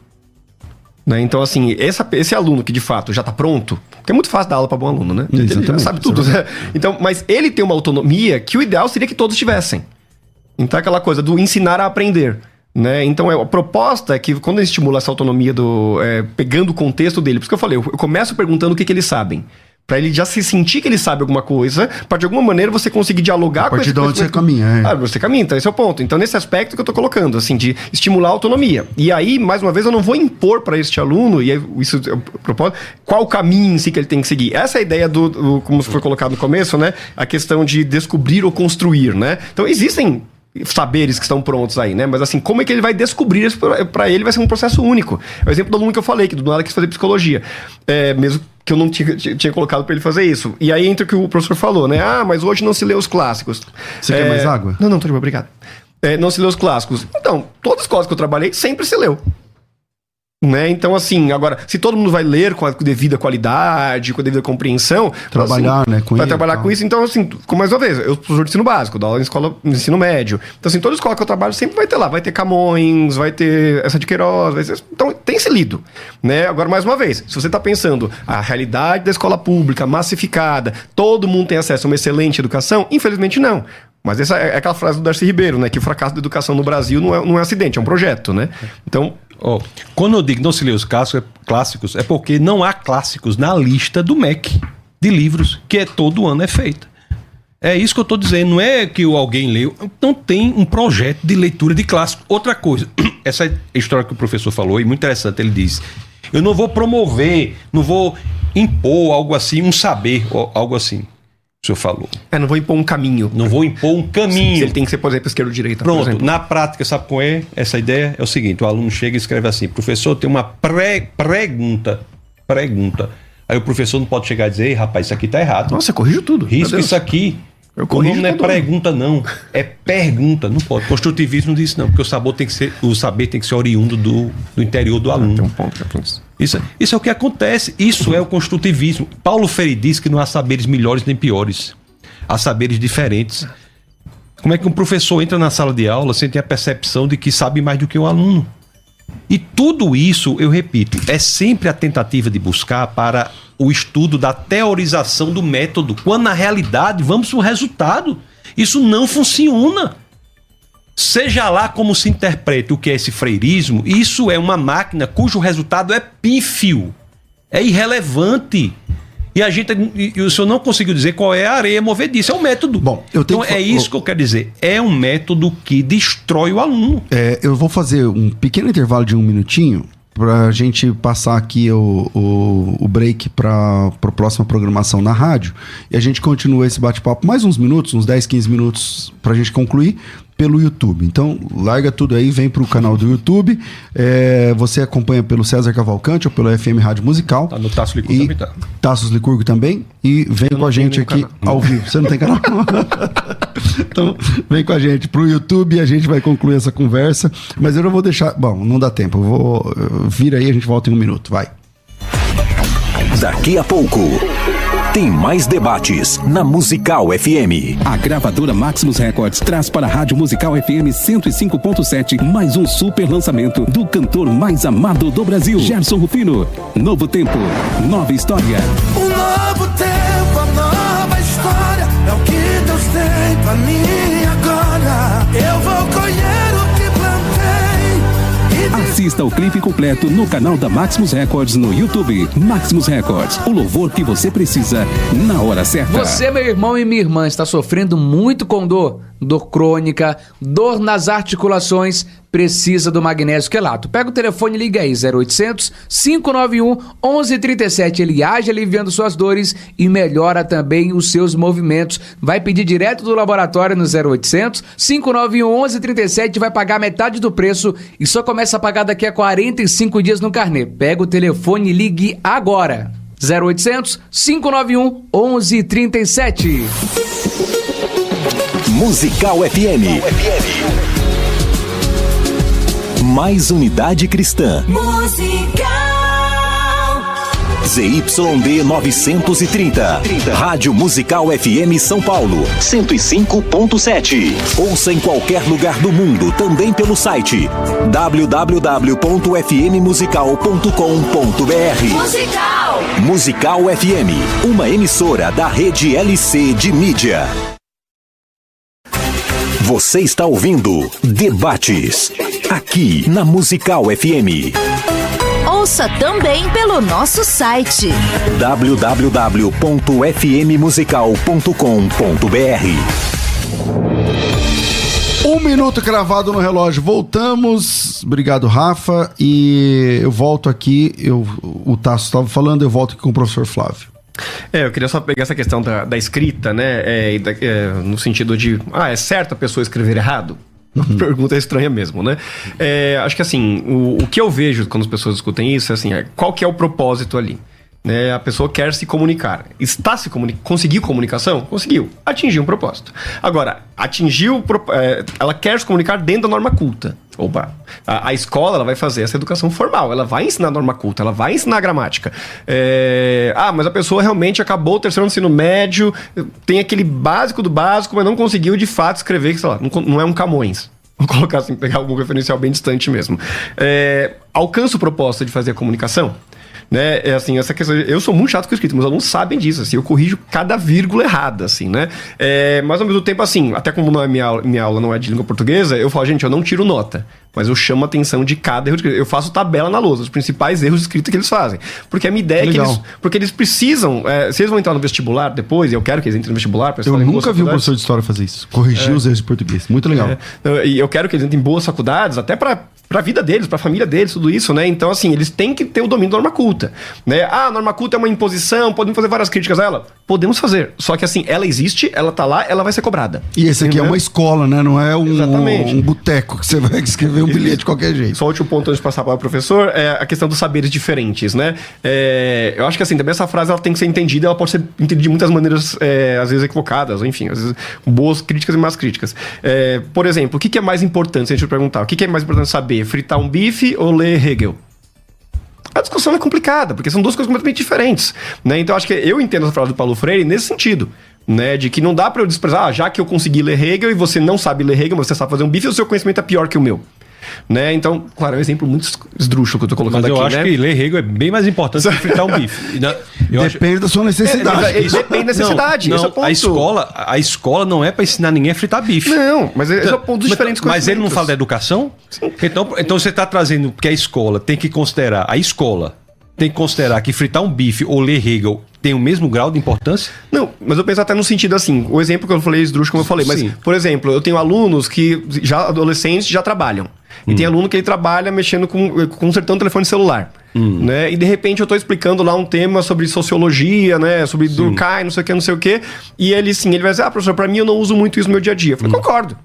Né? Então, assim, essa, esse aluno que de fato já está pronto, porque é muito fácil dar aula para bom aluno, né? Ele já Exatamente, sabe tudo, né? Então, mas ele tem uma autonomia que o ideal seria que todos tivessem. Então, aquela coisa do ensinar a aprender. Né? Então, é, a proposta é que quando ele estimula essa autonomia do. é, pegando o contexto dele, por isso que eu falei, eu, começo perguntando o que, que eles sabem. Pra ele já se sentir que ele sabe alguma coisa, pra de alguma maneira você conseguir dialogar A partir esse de onde você caminha, é. Ah, você caminha, então esse é o ponto. Então, nesse aspecto que eu tô colocando, assim, de estimular a autonomia. E aí, mais uma vez, eu não vou impor para este aluno, e isso eu propósito, qual o caminho em si que ele tem que seguir. Essa é a ideia do, do- como foi colocado no começo, né? A questão de descobrir ou construir, né? Então, existem saberes que estão prontos aí, né? Mas assim, como é que ele vai descobrir isso para ele vai ser um processo único. É o exemplo do aluno que eu falei, que do nada quis fazer psicologia. É, mesmo que eu não tinha, tinha colocado para ele fazer isso. E aí entra o que o professor falou, né? Ah, mas hoje não se lê os clássicos. Você quer É, mais água? Não, não, tô de boa, obrigado. É, não se lê os clássicos. Então, todas as escolas que eu trabalhei sempre se leu. Né? Então, assim, agora, se todo mundo vai ler com a devida qualidade, com a devida compreensão. Trabalhar, assim, né, com Vai e trabalhar com isso. Então, assim, como mais uma vez, eu sou professor de ensino básico, dou aula em escola no ensino médio. Então, assim, toda escola que eu trabalho sempre vai ter lá. Vai ter Camões, vai ter essa de Queiroz. Vai ter... Então, tem se lido. Né? Agora, mais uma vez, se você está pensando a realidade da escola pública, massificada, todo mundo tem acesso a uma excelente educação, infelizmente não. Mas essa é aquela frase do Darcy Ribeiro, né? Que o fracasso da educação no Brasil não é, não é acidente, é um projeto, né? Então, Ó, quando eu digo não se lê os clássicos, clássicos, é porque não há clássicos na lista do MEC de livros que é todo ano é feita. É isso que eu estou dizendo, não é que alguém leu, não tem um projeto de leitura de clássico. Outra coisa, essa história que o professor falou, e muito interessante, ele diz: eu não vou promover, não vou impor algo assim, um saber, algo assim. O senhor falou. é, não vou impor um caminho. Não vou impor um caminho. Se ele tem que ser, por exemplo, esquerda ou direita. Pronto, na prática, sabe qual é essa ideia? É o seguinte: o aluno chega e escreve assim, professor, tem uma pré- pergunta. Pergunta. Aí o professor não pode chegar e dizer, Ei, rapaz, isso aqui tá errado. Nossa, corrijo tudo. Risca isso aqui. Eu o nome não é pergunta, não. É pergunta. Não pode. Construtivismo não diz não, porque o saber tem que ser, o saber tem que ser oriundo do, do interior do aluno. Tem um ponto que isso. Isso, isso é o que acontece. Isso é o construtivismo. Paulo Freire diz que não há saberes melhores nem piores. Há saberes diferentes. Como é que um professor entra na sala de aula sem ter a percepção de que sabe mais do que o aluno? E tudo isso, eu repito, é sempre a tentativa de buscar para o estudo da teorização do método, quando na realidade vamos para o resultado. Isso não funciona. Seja lá como se interprete o que é esse freirismo, isso é uma máquina cujo resultado é pífio, é irrelevante. E a gente, e e o senhor não conseguiu dizer qual é a areia movediça, é um método. Bom, eu tenho então que é isso que eu quero dizer, é um método que destrói o aluno. É, eu vou fazer um pequeno intervalo de um minutinho para a gente passar aqui o, o, o break para a próxima programação na rádio e a gente continua esse bate-papo mais uns minutos, uns 10, 15 minutos para a gente concluir pelo YouTube. Então, larga tudo aí, vem pro canal do YouTube. É, você acompanha pelo César Cavalcante ou pelo FM Rádio Musical. Tá no Tasso Licurgo E também tá. Tassos Licurgo também. E vem com a gente aqui canal. ao vivo. Você não tem canal? então, vem com a gente pro YouTube e a gente vai concluir essa conversa. Mas eu não vou deixar. Bom, não dá tempo. Eu vou. Vira aí, a gente volta em um minuto. Vai. Daqui a pouco, tem mais debates na Musical FM. A gravadora Maximus Records traz para a Rádio Musical FM 105.7 mais um super lançamento do cantor mais amado do Brasil, Gerson Rufino. Novo tempo, nova história. Um novo tempo, a nova história é o que Deus tem pra mim agora. Eu vou Assista o clipe completo no canal da Maximus Records no YouTube. Maximus Records, o louvor que você precisa na hora certa. Você, meu irmão e minha irmã, está sofrendo muito com dor? dor crônica, dor nas articulações, precisa do magnésio quelato. Pega o telefone e liga aí, 0800 591 1137. Ele age aliviando suas dores e melhora também os seus movimentos. Vai pedir direto do laboratório no 0800 591 1137, vai pagar metade do preço e só começa a pagar daqui a 45 dias no carnê. Pega o telefone e ligue agora. 0800 591 1137. Musical FM. Mais unidade cristã. Musical. ZYD 930. Rádio Musical FM São Paulo. 105.7. Ouça em qualquer lugar do mundo, também pelo site www.fmmusical.com.br. Musical. Musical FM, uma emissora da rede LC de mídia. Você está ouvindo Debates, aqui na Musical FM. Ouça também pelo nosso site. www.fmmusical.com.br. Um minuto cravado no relógio. Voltamos. Obrigado, Rafa. E eu volto aqui. Eu, o Tasso estava falando, eu volto aqui com o professor Flávio. É, eu queria só pegar essa questão da, da escrita, né? É, da- é, no sentido de, ah, é certo a pessoa escrever errado? Uma pergunta estranha mesmo, né? É, acho que assim, o, o que eu vejo quando as pessoas discutem isso é assim, é, qual que é o propósito ali? Né, a pessoa quer se comunicar. Está se comunicando? Conseguiu comunicação? Conseguiu. Atingiu um propósito. Agora, atingiu. é, ela quer se comunicar dentro da norma culta. Opa. A, a escola ela vai fazer essa educação formal. Ela vai ensinar norma culta, ela vai ensinar gramática. É, ah, mas a pessoa realmente acabou o terceiro ensino médio, tem aquele básico do básico, mas não conseguiu de fato escrever, sei lá, não, não é um Camões. Vou colocar assim, pegar algum referencial bem distante mesmo. É, alcança o propósito de fazer a comunicação? Né? É assim, essa questão. Eu sou muito chato com escrito, meus alunos sabem disso, assim, eu corrijo cada vírgula errada, assim, né? É, mas ao mesmo tempo, assim, até como é minha, minha aula não é de língua portuguesa, eu falo, gente, eu não tiro nota, mas eu chamo a atenção de cada erro de escrita. Eu faço tabela na lousa, os principais erros de escrita que eles fazem. Porque a minha ideia é que eles. Porque eles precisam. é, se eles vão entrar no vestibular depois, e eu quero que eles entrem no vestibular, pra Eu nunca vi um professor de história fazer isso. Corrigir os erros de português. Muito legal. é, e eu quero que eles entrem em boas faculdades, até para a vida deles, para a família deles, tudo isso, né? Então, assim, eles têm que ter o domínio da norma culta. Né? Ah, a norma culta é uma imposição, podemos fazer várias críticas a ela? Podemos fazer. Só que, assim, ela existe, ela tá lá, ela vai ser cobrada. E esse aqui é Né? uma escola, né? Não é um, Exatamente. um boteco que você vai escrever um bilhete de qualquer jeito. Só último ponto antes de passar para o professor é a questão dos saberes diferentes, né? É, eu acho que assim, também essa frase ela tem que ser entendida, ela pode ser entendida de muitas maneiras, é, às vezes equivocadas, ou enfim, às vezes boas críticas e más críticas. É, por exemplo, o que, que é mais importante, se a gente perguntar, o que, que é mais importante saber? Fritar um bife ou ler Hegel? A discussão é complicada, porque são duas coisas completamente diferentes. Né? Então, acho que eu entendo essa frase do Paulo Freire nesse sentido. Né, de que não dá para eu desprezar, ah, já que eu consegui ler Hegel e você não sabe ler Hegel, mas você sabe fazer um bife, o seu conhecimento é pior que o meu. Né? Então, claro, é um exemplo muito esdrúxulo que eu tô colocando Mas eu aqui, acho né? que ler Hegel é bem mais importante que fritar um bife. Eu acho- Depende da sua necessidade. É, mas depende da necessidade, Não, esse é o não, ponto. a escola, a escola não é para ensinar ninguém a fritar bife. Não, mas esse é o ponto dos mas, diferentes mas ele não fala da educação? Então, então você está trazendo que a escola tem que considerar, a escola tem que considerar que fritar um bife ou ler Hegel tem o mesmo grau de importância? Não, mas eu penso até no sentido assim, o exemplo que eu falei esdrúxulo, como eu falei, mas, Sim. por exemplo, eu tenho alunos que já adolescentes já trabalham. E Hum. tem aluno que ele trabalha mexendo com consertando telefone celular. Hum. Né? E de repente eu tô explicando lá um tema sobre sociologia, né? Sobre Durkheim, não sei o que, não sei o que. E ele sim, ele vai dizer, ah, professor, pra mim eu não uso muito isso no meu dia a dia. Eu Hum. falei, concordo.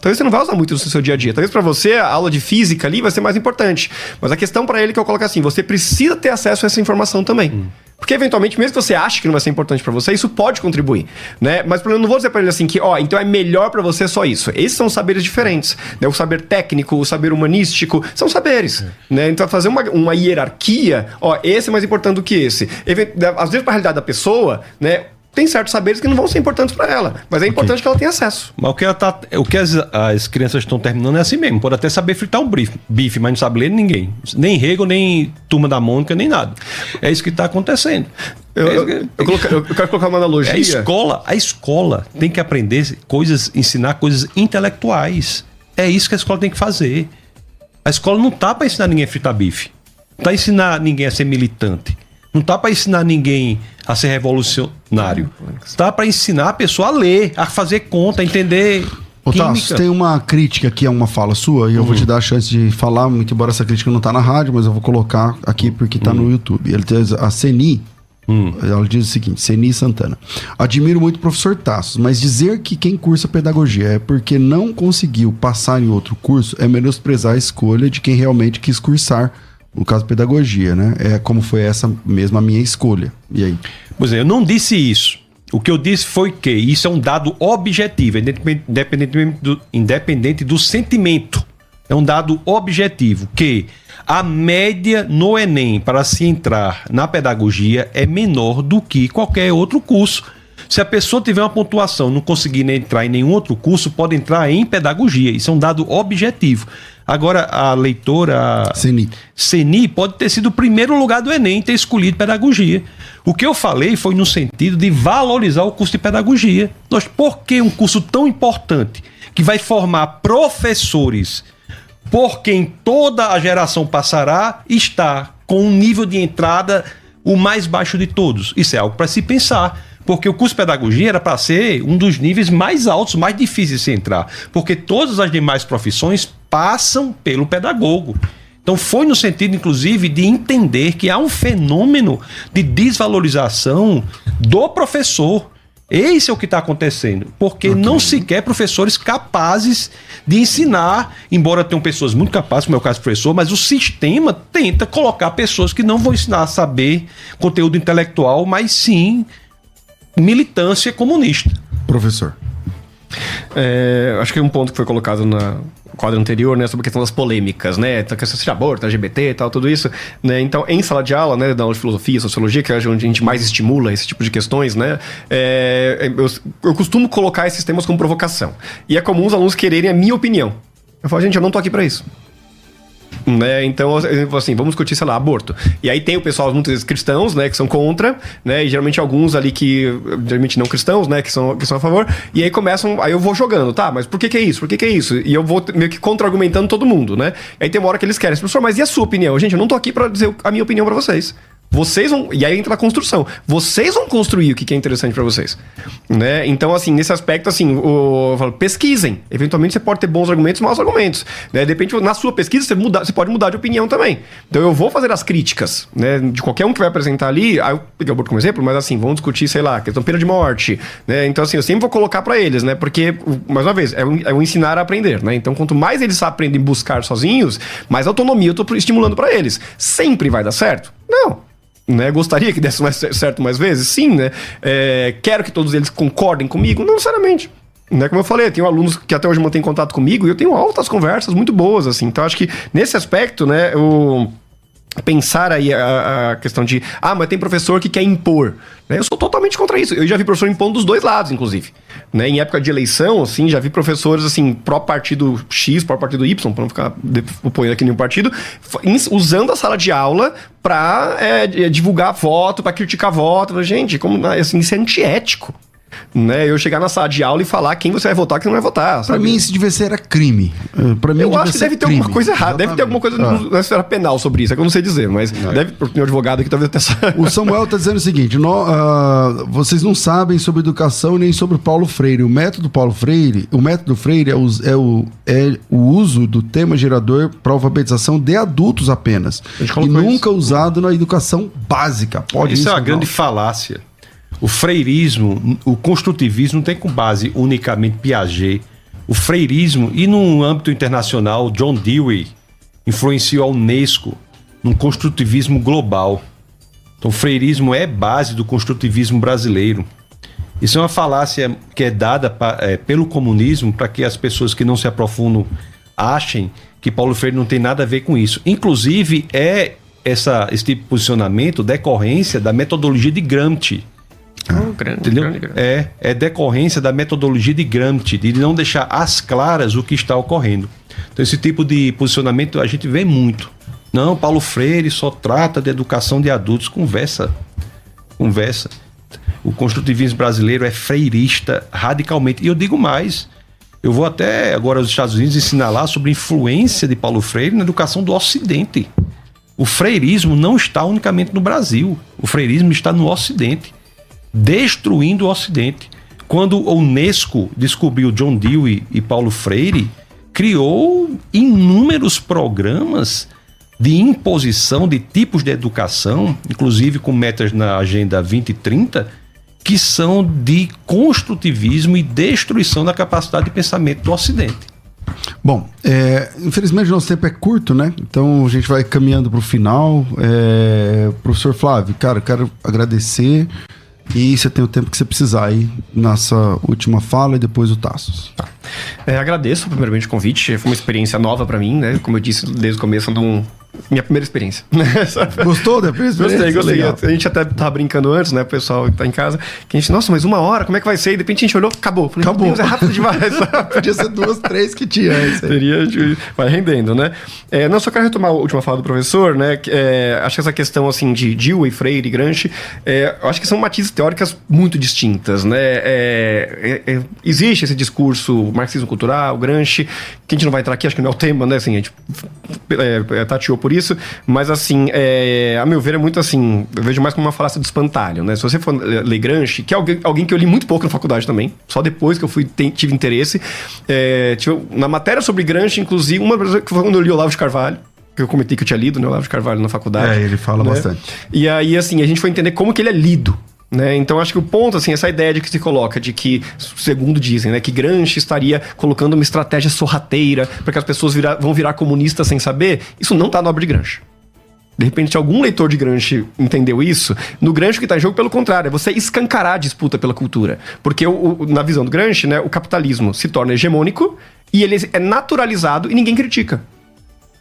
Talvez você não vai usar muito isso no seu dia a dia. Talvez pra você a aula de física ali vai ser mais importante. Mas a questão pra ele que eu coloco assim, você precisa ter acesso a essa informação também. Hum. Porque eventualmente, mesmo que você ache que não vai ser importante pra você, isso pode contribuir, né? Mas eu não vou dizer pra ele assim que, ó, então é melhor pra você só isso. Esses são saberes diferentes, né? O saber técnico, o saber humanístico, são saberes, né? Então fazer uma, uma hierarquia, ó, esse é mais importante do que esse. Às vezes pra realidade da pessoa, né? Tem certos saberes que não vão ser importantes pra ela, mas é importante que ela tenha acesso. Mas o que, ela tá, o que as, as crianças estão terminando é assim mesmo. Pode até saber fritar um bife, bife, mas não sabe ler ninguém. Nem Hegel, nem Turma da Mônica, nem nada. É isso que está acontecendo. Eu, É eu, eu coloca- eu quero colocar uma analogia. É a escola, a escola tem que aprender coisas, ensinar coisas intelectuais. É isso que a escola tem que fazer. A escola não tá para ensinar ninguém a fritar bife. Não tá ensinar ninguém a ser militante. Não tá para ensinar ninguém a ser revolucionário. Tá para ensinar a pessoa a ler, a fazer conta, a entender. Ô. Tasso, tem uma crítica aqui a uma fala sua, e eu vou te dar a chance de falar, muito embora essa crítica não tá na rádio, mas eu vou colocar aqui porque tá no YouTube. Ele diz, a Ceni, ela diz o seguinte, Ceni Santana, admiro muito o professor Tassos, mas dizer que quem cursa pedagogia é porque não conseguiu passar em outro curso é menosprezar a escolha de quem realmente quis cursar, no caso pedagogia, né? É como foi essa mesma minha escolha. E aí? Pois é, eu não disse isso. O que eu disse foi que isso é um dado objetivo, independente do, independente do sentimento. É um dado objetivo que a média no Enem para se entrar na pedagogia é menor do que qualquer outro curso. Se a pessoa tiver uma pontuação não conseguir entrar em nenhum outro curso, pode entrar em pedagogia. Isso é um dado objetivo. Agora, a leitora Ceni. Ceni pode ter sido o primeiro lugar do Enem ter escolhido pedagogia. O que eu falei foi no sentido de valorizar o curso de pedagogia. Nós, por que um curso tão importante que vai formar professores por quem toda a geração passará está com um nível de entrada o mais baixo de todos? Isso é algo para se pensar. Porque o curso de pedagogia era para ser um dos níveis mais altos, mais difíceis de se entrar. Porque todas as demais profissões passam pelo pedagogo. Então foi no sentido, inclusive, de entender que há um fenômeno de desvalorização do professor. Esse é o que está acontecendo, porque não se quer professores capazes de ensinar, embora tenham pessoas muito capazes, como é o caso do professor, mas o sistema tenta colocar pessoas que não vão ensinar a saber conteúdo intelectual, mas sim militância comunista. Professor. É, acho que um ponto que foi colocado na quadro anterior, né, sobre a questão das polêmicas, né, a questão de aborto, LGBT e tal, tudo isso, né, então em sala de aula, né, da aula de filosofia, sociologia, que é onde a gente mais estimula esse tipo de questões, né, é, eu, eu costumo colocar esses temas como provocação. E é comum os alunos quererem a minha opinião. Eu falo, gente, eu não tô aqui para isso. Né? Então, assim, vamos discutir, sei lá, aborto. E aí tem o pessoal, muitas vezes, cristãos, né, que são contra, né, e geralmente alguns ali que, geralmente não cristãos, né, que são, que são a favor, e aí começam, aí eu vou jogando, tá, mas por que que é isso? Por que que é isso? E eu vou meio que contra-argumentando todo mundo, né? Aí tem uma hora que eles querem, professor, mas e a sua opinião? Gente, eu não tô aqui para dizer a minha opinião para vocês. Vocês vão. E aí entra a construção. Vocês vão construir o que é interessante para vocês. Né? Então, assim, nesse aspecto, assim, o, eu falo, pesquisem. Eventualmente você pode ter bons argumentos maus argumentos. Né? De repente, na sua pesquisa, você, muda, você pode mudar de opinião também. Então, eu vou fazer as críticas, né? De qualquer um que vai apresentar ali. Aí eu peguei o aborto como exemplo, mas assim, vamos discutir, sei lá, questão pena de morte. Né? Então, assim, eu sempre vou colocar para eles, né? Porque, mais uma vez, é o, é o ensinar a aprender, né? Então, quanto mais eles aprendem buscar sozinhos, mais autonomia eu tô estimulando para eles. Sempre vai dar certo? Não. Né? Gostaria que desse mais certo mais vezes? Sim, né? É, quero que todos eles concordem comigo? Não necessariamente. Né, como eu falei, eu tenho alunos que até hoje mantêm contato comigo e eu tenho altas conversas muito boas, assim. Então, acho que nesse aspecto, né, eu pensar aí a, a, questão de ah, mas tem professor que quer impor. Né? Eu sou totalmente contra isso. Eu já vi professor impondo dos dois lados, inclusive. Né? Em época de eleição, assim, já vi professores assim, pró-partido X, pró-partido Y, para não ficar apoiando aqui nenhum partido, usando a sala de aula para é, divulgar voto, para criticar voto. Gente, como assim, isso é antiético né? Eu chegar na sala de aula e falar quem você vai votar e quem não vai votar. Pra mim, isso devia ser crime. Pra mim, eu acho que deve ter crime. alguma coisa errada. Exatamente. Deve ter alguma coisa ah. na esfera penal sobre isso. É que eu não sei dizer, mas não. deve, porque meu advogado aqui talvez até O Samuel tá dizendo o seguinte: no, uh, vocês não sabem sobre educação nem sobre Paulo Freire. O método Paulo Freire, o método Freire é o, é o, é o uso do tema gerador para alfabetização de adultos apenas. E nunca isso. usado na educação básica. Pode isso, isso é uma grande falácia. O freirismo, o construtivismo não tem com base unicamente Piaget. O freirismo, e no âmbito internacional, John Dewey influenciou a Unesco num construtivismo global. Então, o freirismo é base do construtivismo brasileiro. Isso é uma falácia que é dada pra, é, pelo comunismo para que as pessoas que não se aprofundam achem que Paulo Freire não tem nada a ver com isso. Inclusive, é essa, esse tipo de posicionamento decorrência da metodologia de Gramsci Oh, grande, Entendeu? Grande, grande. É, é decorrência da metodologia de Gramsci, de não deixar às claras o que está ocorrendo. Então, esse tipo de posicionamento a gente vê muito. Não, Paulo Freire só trata de educação de adultos. Conversa. Conversa. O construtivismo brasileiro é freirista radicalmente. E eu digo mais. Eu vou até agora aos Estados Unidos ensinar lá sobre a influência de Paulo Freire na educação do Ocidente. O freirismo não está unicamente no Brasil. O freirismo está no Ocidente destruindo o Ocidente. Quando a Unesco descobriu John Dewey e Paulo Freire, criou inúmeros programas de imposição de tipos de educação, inclusive com metas na Agenda 2030, que são de construtivismo e destruição da capacidade de pensamento do Ocidente. Bom, é, infelizmente nosso tempo é curto, né? Então a gente vai caminhando para o final. É, professor Flávio, cara, quero agradecer. E você tem o tempo que você precisar aí nessa última fala e depois o Tassos. Tá. É, agradeço primeiramente o convite. Foi uma experiência nova para mim, né? Como eu disse desde o começo, um, minha primeira experiência. Gostou da primeira experiência? Gostei, gostei. Legal. A gente até tava brincando antes, né? O pessoal que tá em casa. Que a gente, nossa, mas uma hora, como é que vai ser? E de repente a gente olhou, acabou. Falei, acabou. Deus, é rápido demais. Podia ser duas, três que tinha. Teria, vai rendendo, né? É, não, só quero retomar a última fala do professor, né? É, acho que essa questão, assim, de Dewey, Freire e Gramsci, é, acho que são matizes teóricas muito distintas, né? É, é, é, existe esse discurso marxismo cultural, Gramsci, que a gente não vai entrar aqui, acho que não é o tema, né? Assim, a gente é, tateou por isso, mas assim, é, a meu ver é muito assim, eu vejo mais como uma falácia do espantalho, né? Se você for ler Gramsci, que é alguém, alguém que eu li muito pouco na faculdade também, só depois que eu fui tem, tive interesse, é, tive, na matéria sobre Gramsci, inclusive, uma que foi quando eu li Olavo de Carvalho, que eu comentei que eu tinha lido, né, Olavo de Carvalho na faculdade. É, ele fala né? bastante. E aí, assim, a gente foi entender como que ele é lido, né? Então acho que o ponto, assim, essa ideia de que se coloca de que, segundo dizem, né, que Gramsci estaria colocando uma estratégia sorrateira para que as pessoas vão virar comunistas sem saber, isso não está no obra de Gramsci. De repente, algum leitor de Gramsci entendeu isso. No Gramsci, o que está em jogo, pelo contrário, é você escancarar a disputa pela cultura. Porque, o, o, na visão do Gramsci, né, o capitalismo se torna hegemônico e ele é naturalizado e ninguém critica.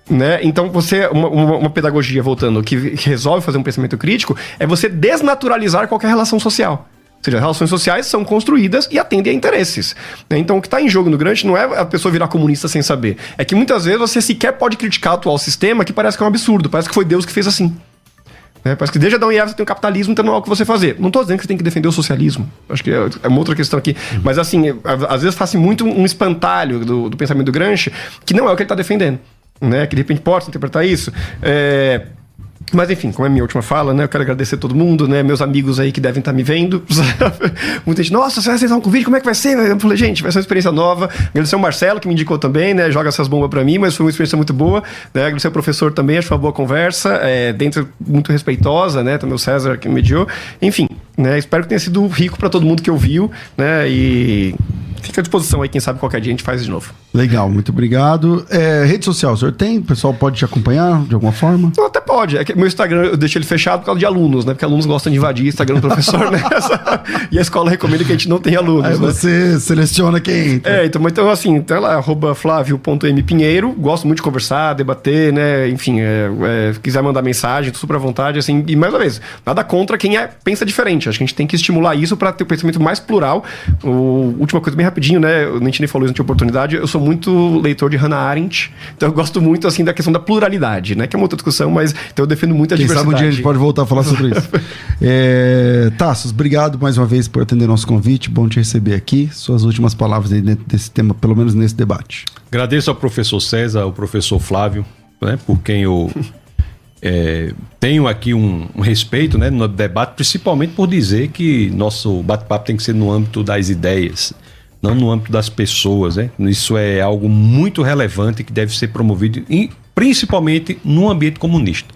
Né? Então, você, uma, uma, pedagogia, voltando, que, resolve fazer um pensamento crítico, é você desnaturalizar qualquer relação social. Ou seja, relações sociais são construídas e atendem a interesses. Né? Então, o que está em jogo no Grant não é a pessoa virar comunista sem saber. É que muitas vezes você sequer pode criticar o atual sistema, que parece que é um absurdo, parece que foi Deus que fez assim. Né? Parece que desde Adão e Eva você tem o capitalismo, então não é o que você fazer. Não estou dizendo que você tem que defender o socialismo. Acho que é, é uma outra questão aqui. Uhum. Mas, assim, às vezes faz muito um espantalho do, do pensamento do Gramsci, que não é o que ele está defendendo né? Que de repente possa interpretar isso. É, mas enfim, como é a minha última fala, né? Eu quero agradecer a todo mundo, né? Meus amigos aí que devem estar me vendo. Muita gente, nossa, você vai aceitar um convite, como é que vai ser? Eu falei, gente, vai ser uma experiência nova. Agradecer ao Marcelo, que me indicou também, né? Joga essas bombas para mim, mas foi uma experiência muito boa. Né? Agradecer ao professor também, acho uma boa conversa, é, dentro muito respeitosa, né? Também o César que me mediou. Enfim, né? Espero que tenha sido rico para todo mundo que ouviu, né? E fica à disposição aí, quem sabe qualquer dia a gente faz de novo. Legal, muito obrigado. É, rede social, o senhor tem? O pessoal pode te acompanhar de alguma forma? Não, até pode. É que meu Instagram eu deixo ele fechado por causa de alunos, né? Porque alunos gostam de invadir o Instagram do professor, né? e a escola recomenda que a gente não tenha alunos. Aí né? você seleciona quem entra. É, então, então assim, tá lá, arroba flávio.mpinheiro. Gosto muito de conversar, debater, né? Enfim, é, é, quiser mandar mensagem, tô super à vontade, assim. E mais uma vez, nada contra quem é, pensa diferente. Acho que a gente tem que estimular isso para ter o um pensamento mais plural. O, última coisa, bem rapidinho, né? A gente nem falou isso, não tinha oportunidade. Eu sou muito leitor de Hannah Arendt, então eu gosto muito, assim, da questão da pluralidade, né? Que é uma outra discussão, mas então eu defendo muito a Quem diversidade. sabe um dia a gente pode voltar a falar sobre isso. é, Tassos, obrigado mais uma vez por atender nosso convite. Bom te receber aqui. Suas últimas palavras aí dentro desse tema, pelo menos nesse debate. Agradeço ao professor César, ao professor Flávio, né? Por quem eu é, tenho aqui um, um, respeito né, no debate, principalmente por dizer que nosso bate-papo tem que ser no âmbito das ideias, não no âmbito das pessoas. Né? Isso é algo muito relevante que deve ser promovido, e, principalmente no ambiente comunista.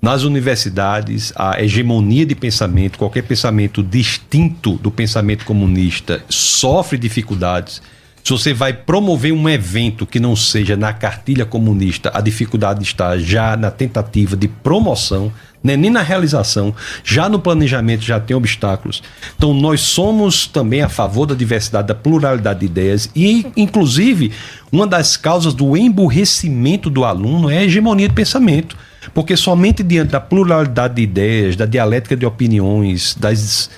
Nas universidades, a hegemonia de pensamento, qualquer pensamento distinto do pensamento comunista, sofre dificuldades se você vai promover um evento que não seja na cartilha comunista, a dificuldade está já na tentativa de promoção, né? nem na realização, já no planejamento já tem obstáculos. Então nós somos também a favor da diversidade, da pluralidade de ideias e, inclusive, uma das causas do emburrecimento do aluno é a hegemonia de pensamento. Porque somente diante da pluralidade de ideias, da dialética de opiniões, das,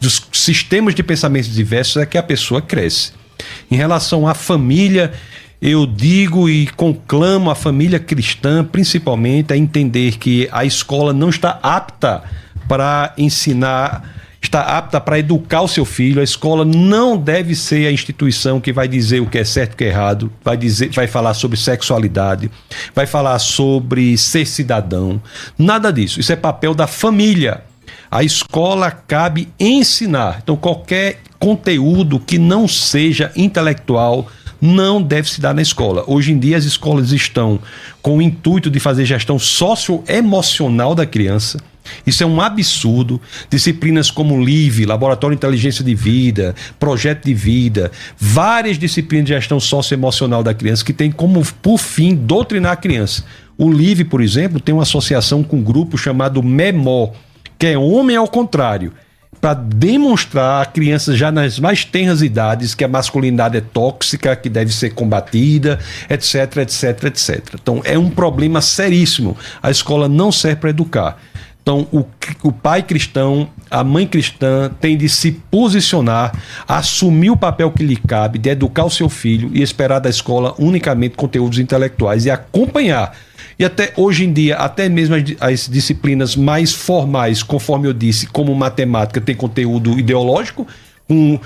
dos sistemas de pensamentos diversos é que a pessoa cresce. Em relação à família, eu digo e conclamo a família cristã, principalmente, a entender que a escola não está apta para ensinar, está apta para educar o seu filho. A escola não deve ser a instituição que vai dizer o que é certo e o que é errado, vai dizer, vai falar sobre sexualidade, vai falar sobre ser cidadão. Nada disso. Isso é papel da família. A escola cabe ensinar. Então, qualquer conteúdo que não seja intelectual não deve se dar na escola. Hoje em dia, as escolas estão com o intuito de fazer gestão socioemocional da criança. Isso é um absurdo. Disciplinas como LIVE, Laboratório de Inteligência de Vida, Projeto de Vida, várias disciplinas de gestão socioemocional da criança que tem como, por fim, doutrinar a criança. O LIVE, por exemplo, tem uma associação com um grupo chamado MEMO, que é Homem ao Contrário, para demonstrar a crianças já nas mais tenras idades que a masculinidade é tóxica, que deve ser combatida, etc, etc, etc. Então é um problema seríssimo. A escola não serve para educar. Então, o, o, pai cristão, a mãe cristã tem de se posicionar, assumir o papel que lhe cabe, de educar o seu filho e esperar da escola unicamente conteúdos intelectuais e acompanhar. E até hoje em dia, até mesmo as, as disciplinas mais formais, conforme eu disse, como matemática, tem conteúdo ideológico, um,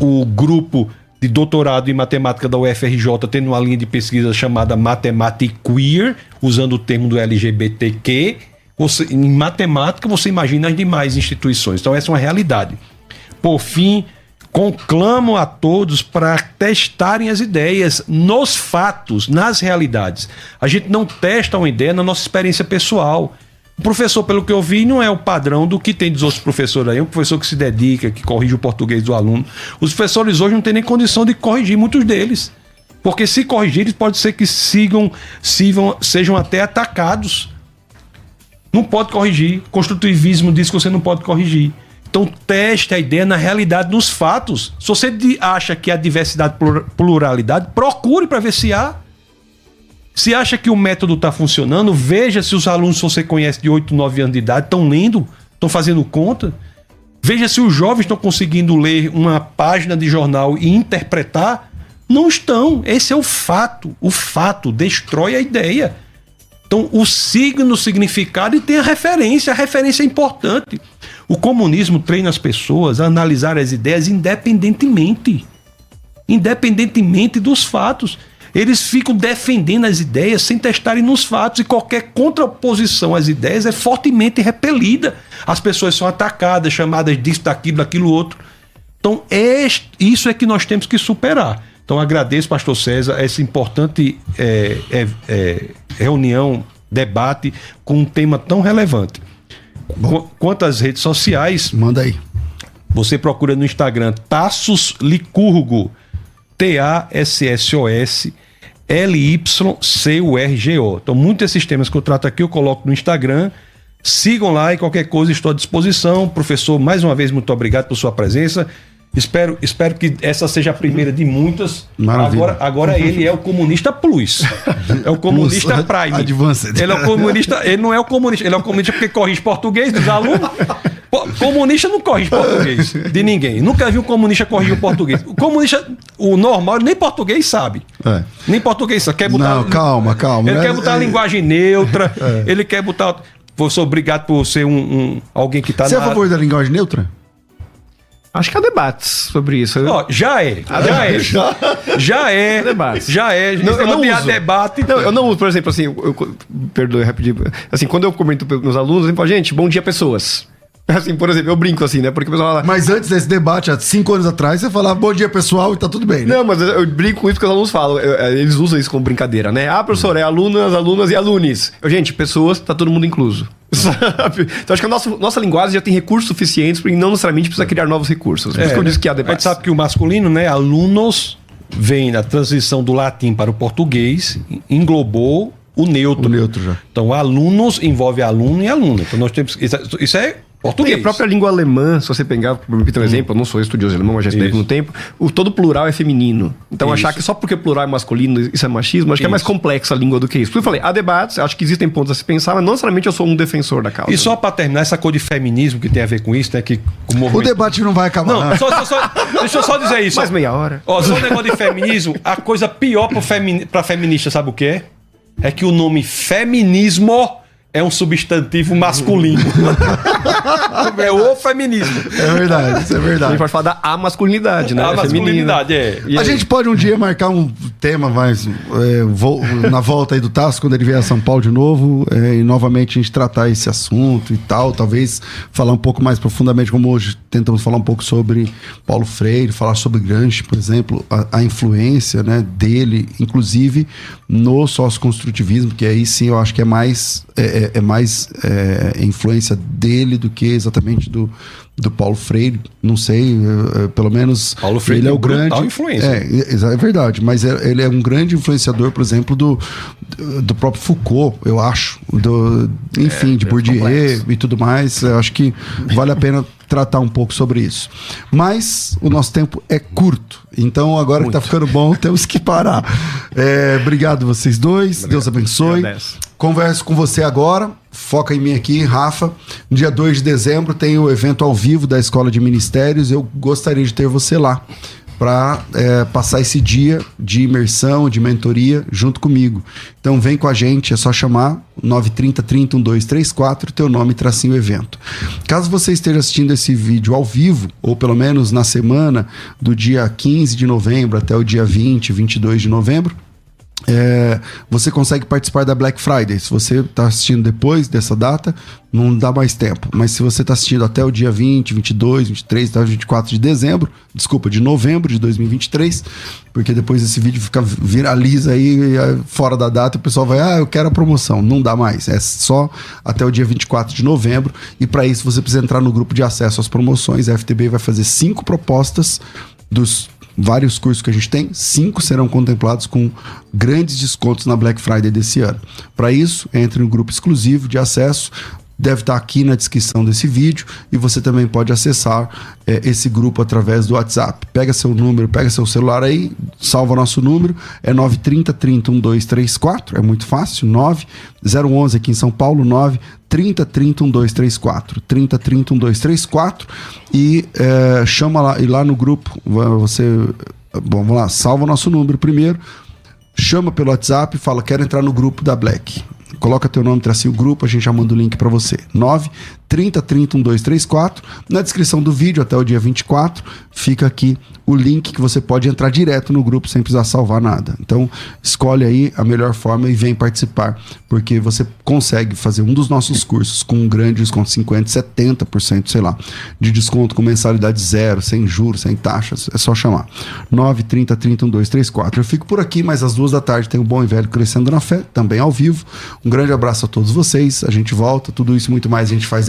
o grupo de doutorado em matemática da UFRJ tendo uma linha de pesquisa chamada Matemática Queer, usando o termo do LGBTQ você, em matemática, você imagina as demais instituições. Então, essa é uma realidade. Por fim, conclamo a todos para testarem as ideias nos fatos, nas realidades. A gente não testa uma ideia na nossa experiência pessoal. O professor, pelo que eu vi, não é o padrão do que tem dos outros professores aí. Um professor que se dedica, que corrige o português do aluno. Os professores hoje não têm nem condição de corrigir muitos deles. Porque se corrigirem, pode ser que sigam, sigam sejam até atacados não pode corrigir. Construtivismo diz que você não pode corrigir. Então teste a ideia na realidade, nos fatos. Se você acha que há diversidade, pluralidade, procure para ver se há. Se acha que o método está funcionando, veja se os alunos que você conhece de 8, 9 anos de idade estão lendo, estão fazendo conta. Veja se os jovens estão conseguindo ler uma página de jornal e interpretar. Não estão. Esse é o fato. O fato destrói a ideia. Então, o signo, o significado e tem a referência. A referência é importante. O comunismo treina as pessoas a analisar as ideias independentemente. Independentemente dos fatos. Eles ficam defendendo as ideias sem testarem nos fatos e qualquer contraposição às ideias é fortemente repelida. As pessoas são atacadas, chamadas disso, daquilo, daquilo outro. Então, é, isso é que nós temos que superar. Então agradeço, pastor César, essa importante é, é, é, reunião, debate com um tema tão relevante. Quanto às redes sociais. Manda aí. Você procura no Instagram Tassos Licurgo. T-A-S-S-O-S. L-Y-C-U-R-G-O. Então, muitos desses temas que eu trato aqui eu coloco no Instagram. Sigam lá e qualquer coisa estou à disposição. Professor, mais uma vez, muito obrigado por sua presença. Espero, espero que essa seja a primeira de muitas. Maravilha. Agora, agora ele é o comunista plus. É o comunista prime. advanced. Ele é o comunista, ele não é o comunista, ele é o comunista porque corrige português dos alunos. Comunista não corrige português de ninguém. Nunca vi um comunista corrigir o português. O comunista, o normal, nem português sabe. É. Nem português sabe. Quer botar, Não, calma, calma. Ele É- quer botar a é- linguagem neutra. Ele quer botar. Professor, obrigado por ser um, um- alguém que está Você é a favor da linguagem neutra? Acho que há debates sobre isso. Ó, já é. Já é. Já é. Debates. Já é. Não, eu não há uso. debate. Não, eu não uso, por exemplo, assim, eu, eu- perdoe rapidinho. Assim, quando eu comento com meus alunos, eu falo, gente, bom dia, pessoas. Assim, por exemplo, eu brinco assim, né? Porque o pessoal fala. Mas antes desse debate, há cinco anos atrás, você falava bom dia pessoal e tá tudo bem, né? Não, mas eu brinco com isso que os alunos falam. eu- eu- Eles usam isso como brincadeira, né? Ah, professor, é alunas, alunas e alunos. Eu, gente, pessoas, tá todo mundo incluso. Sabe? Então acho que a nossa, nossa linguagem já tem recursos suficientes para não necessariamente precisa criar novos recursos. Por isso que eu disse que há É, A gente sabe que o masculino, né? Alunos vem na transição do latim para o português, englobou o neutro. O neutro já. Então, alunos envolve aluno e aluna. Então, nós temos. Isso, é- isso é português. Tem a própria língua alemã, se você pegar, por Hum. um exemplo, eu não sou estudioso alemão, mas já estudei Isso. no tempo, o todo plural é feminino. Então Isso. achar que só porque plural é masculino isso é machismo, acho que é mais Isso. complexa a língua do que isso. Por isso eu falei, há debates, acho que existem pontos a se pensar, mas não necessariamente eu sou um defensor da causa. E só para terminar, essa cor de feminismo que tem a ver com isso, né? Que o O movimento. debate não vai acabar. Não, só, só- só- deixa eu só dizer isso. Mais meia hora. Ó, só um negócio de feminismo, a coisa pior femini, pra feminista, sabe o que é? É que o nome feminismo é um substantivo masculino. é o feminismo. É verdade, isso é A verdade. gente pode falar da amasculinidade, né? A Feminina. masculinidade, é. E A aí? gente pode um dia marcar um tema mais é, vo- na volta aí do Tasso, quando ele vier a São Paulo de novo, é, e novamente a gente tratar esse assunto e tal, talvez falar um pouco mais profundamente, como hoje tentamos falar um pouco sobre Paulo Freire, falar sobre Gramsci, por exemplo, a, a influência né, dele, inclusive no socioconstrutivismo, que aí sim eu acho que é mais, é, é- é mais é, influência dele do que exatamente do, do Paulo Freire, não sei, pelo menos Paulo Freire ele é o grande influência. É, é, é verdade, mas é- ele é um grande influenciador, por exemplo, do, do próprio Foucault, eu acho. Do, enfim, de Bourdieu e tudo mais. Eu acho que vale a pena tratar um pouco sobre isso. Mas o nosso tempo é curto. Então, agora que tá ficando bom, temos que parar. É, obrigado vocês dois. Deus abençoe. Agradeço. Converso com você agora. Foca em mim aqui, Rafa. No dia 2 de dezembro tem o evento ao vivo da Escola de Ministérios. Eu gostaria de ter você lá para passar esse dia de imersão, de mentoria junto comigo. Então vem com a gente, é só chamar 930 30 1234, teu nome tracinho evento. Caso você esteja assistindo esse vídeo ao vivo, ou pelo menos na semana do dia 15 de novembro até o dia 20, 22 de novembro, é, você consegue participar da Black Friday. Se você está assistindo depois dessa data, não dá mais tempo. Mas se você está assistindo até o dia 20, 22, 23, até o 24 de dezembro, desculpa, de novembro de 2023, porque depois esse vídeo fica viraliza aí é, fora da data e o pessoal vai, ah, eu quero a promoção. Não dá mais. É só até o dia 24 de novembro. E para isso você precisa entrar no grupo de acesso às promoções. A FTB vai fazer cinco propostas dos vários cursos que a gente tem, cinco serão contemplados com grandes descontos na Black Friday desse ano. Para isso, entre no grupo exclusivo de acesso. Deve estar aqui na descrição desse vídeo e você também pode acessar eh, esse grupo através do WhatsApp. Pega seu número, pega seu celular aí, salva nosso número, é 930 30 1234, é muito fácil, 9 011 aqui em São Paulo, 9 30 30 1234, 30 30 1234 e eh, chama lá, e lá no grupo, você, bom, vamos lá, salva nosso número primeiro, chama pelo WhatsApp e fala, quero entrar no grupo da Black. Coloca teu nome, tracinho grupo, a gente já manda o link para você. 9 30 30 1234. Na descrição do vídeo, até o dia 24, fica aqui o link que você pode entrar direto no grupo sem precisar salvar nada. Então, escolhe aí a melhor forma e vem participar, porque você consegue fazer um dos nossos cursos com um grande desconto, 50, 70%, sei lá, de desconto com mensalidade zero, sem juros, sem taxas. É só chamar. 9 30 30 1234. Eu fico por aqui, mas às duas da tarde tem o Bom e Velho Crescendo na Fé, também ao vivo. Um grande abraço a todos vocês. A gente volta, tudo isso muito mais a gente faz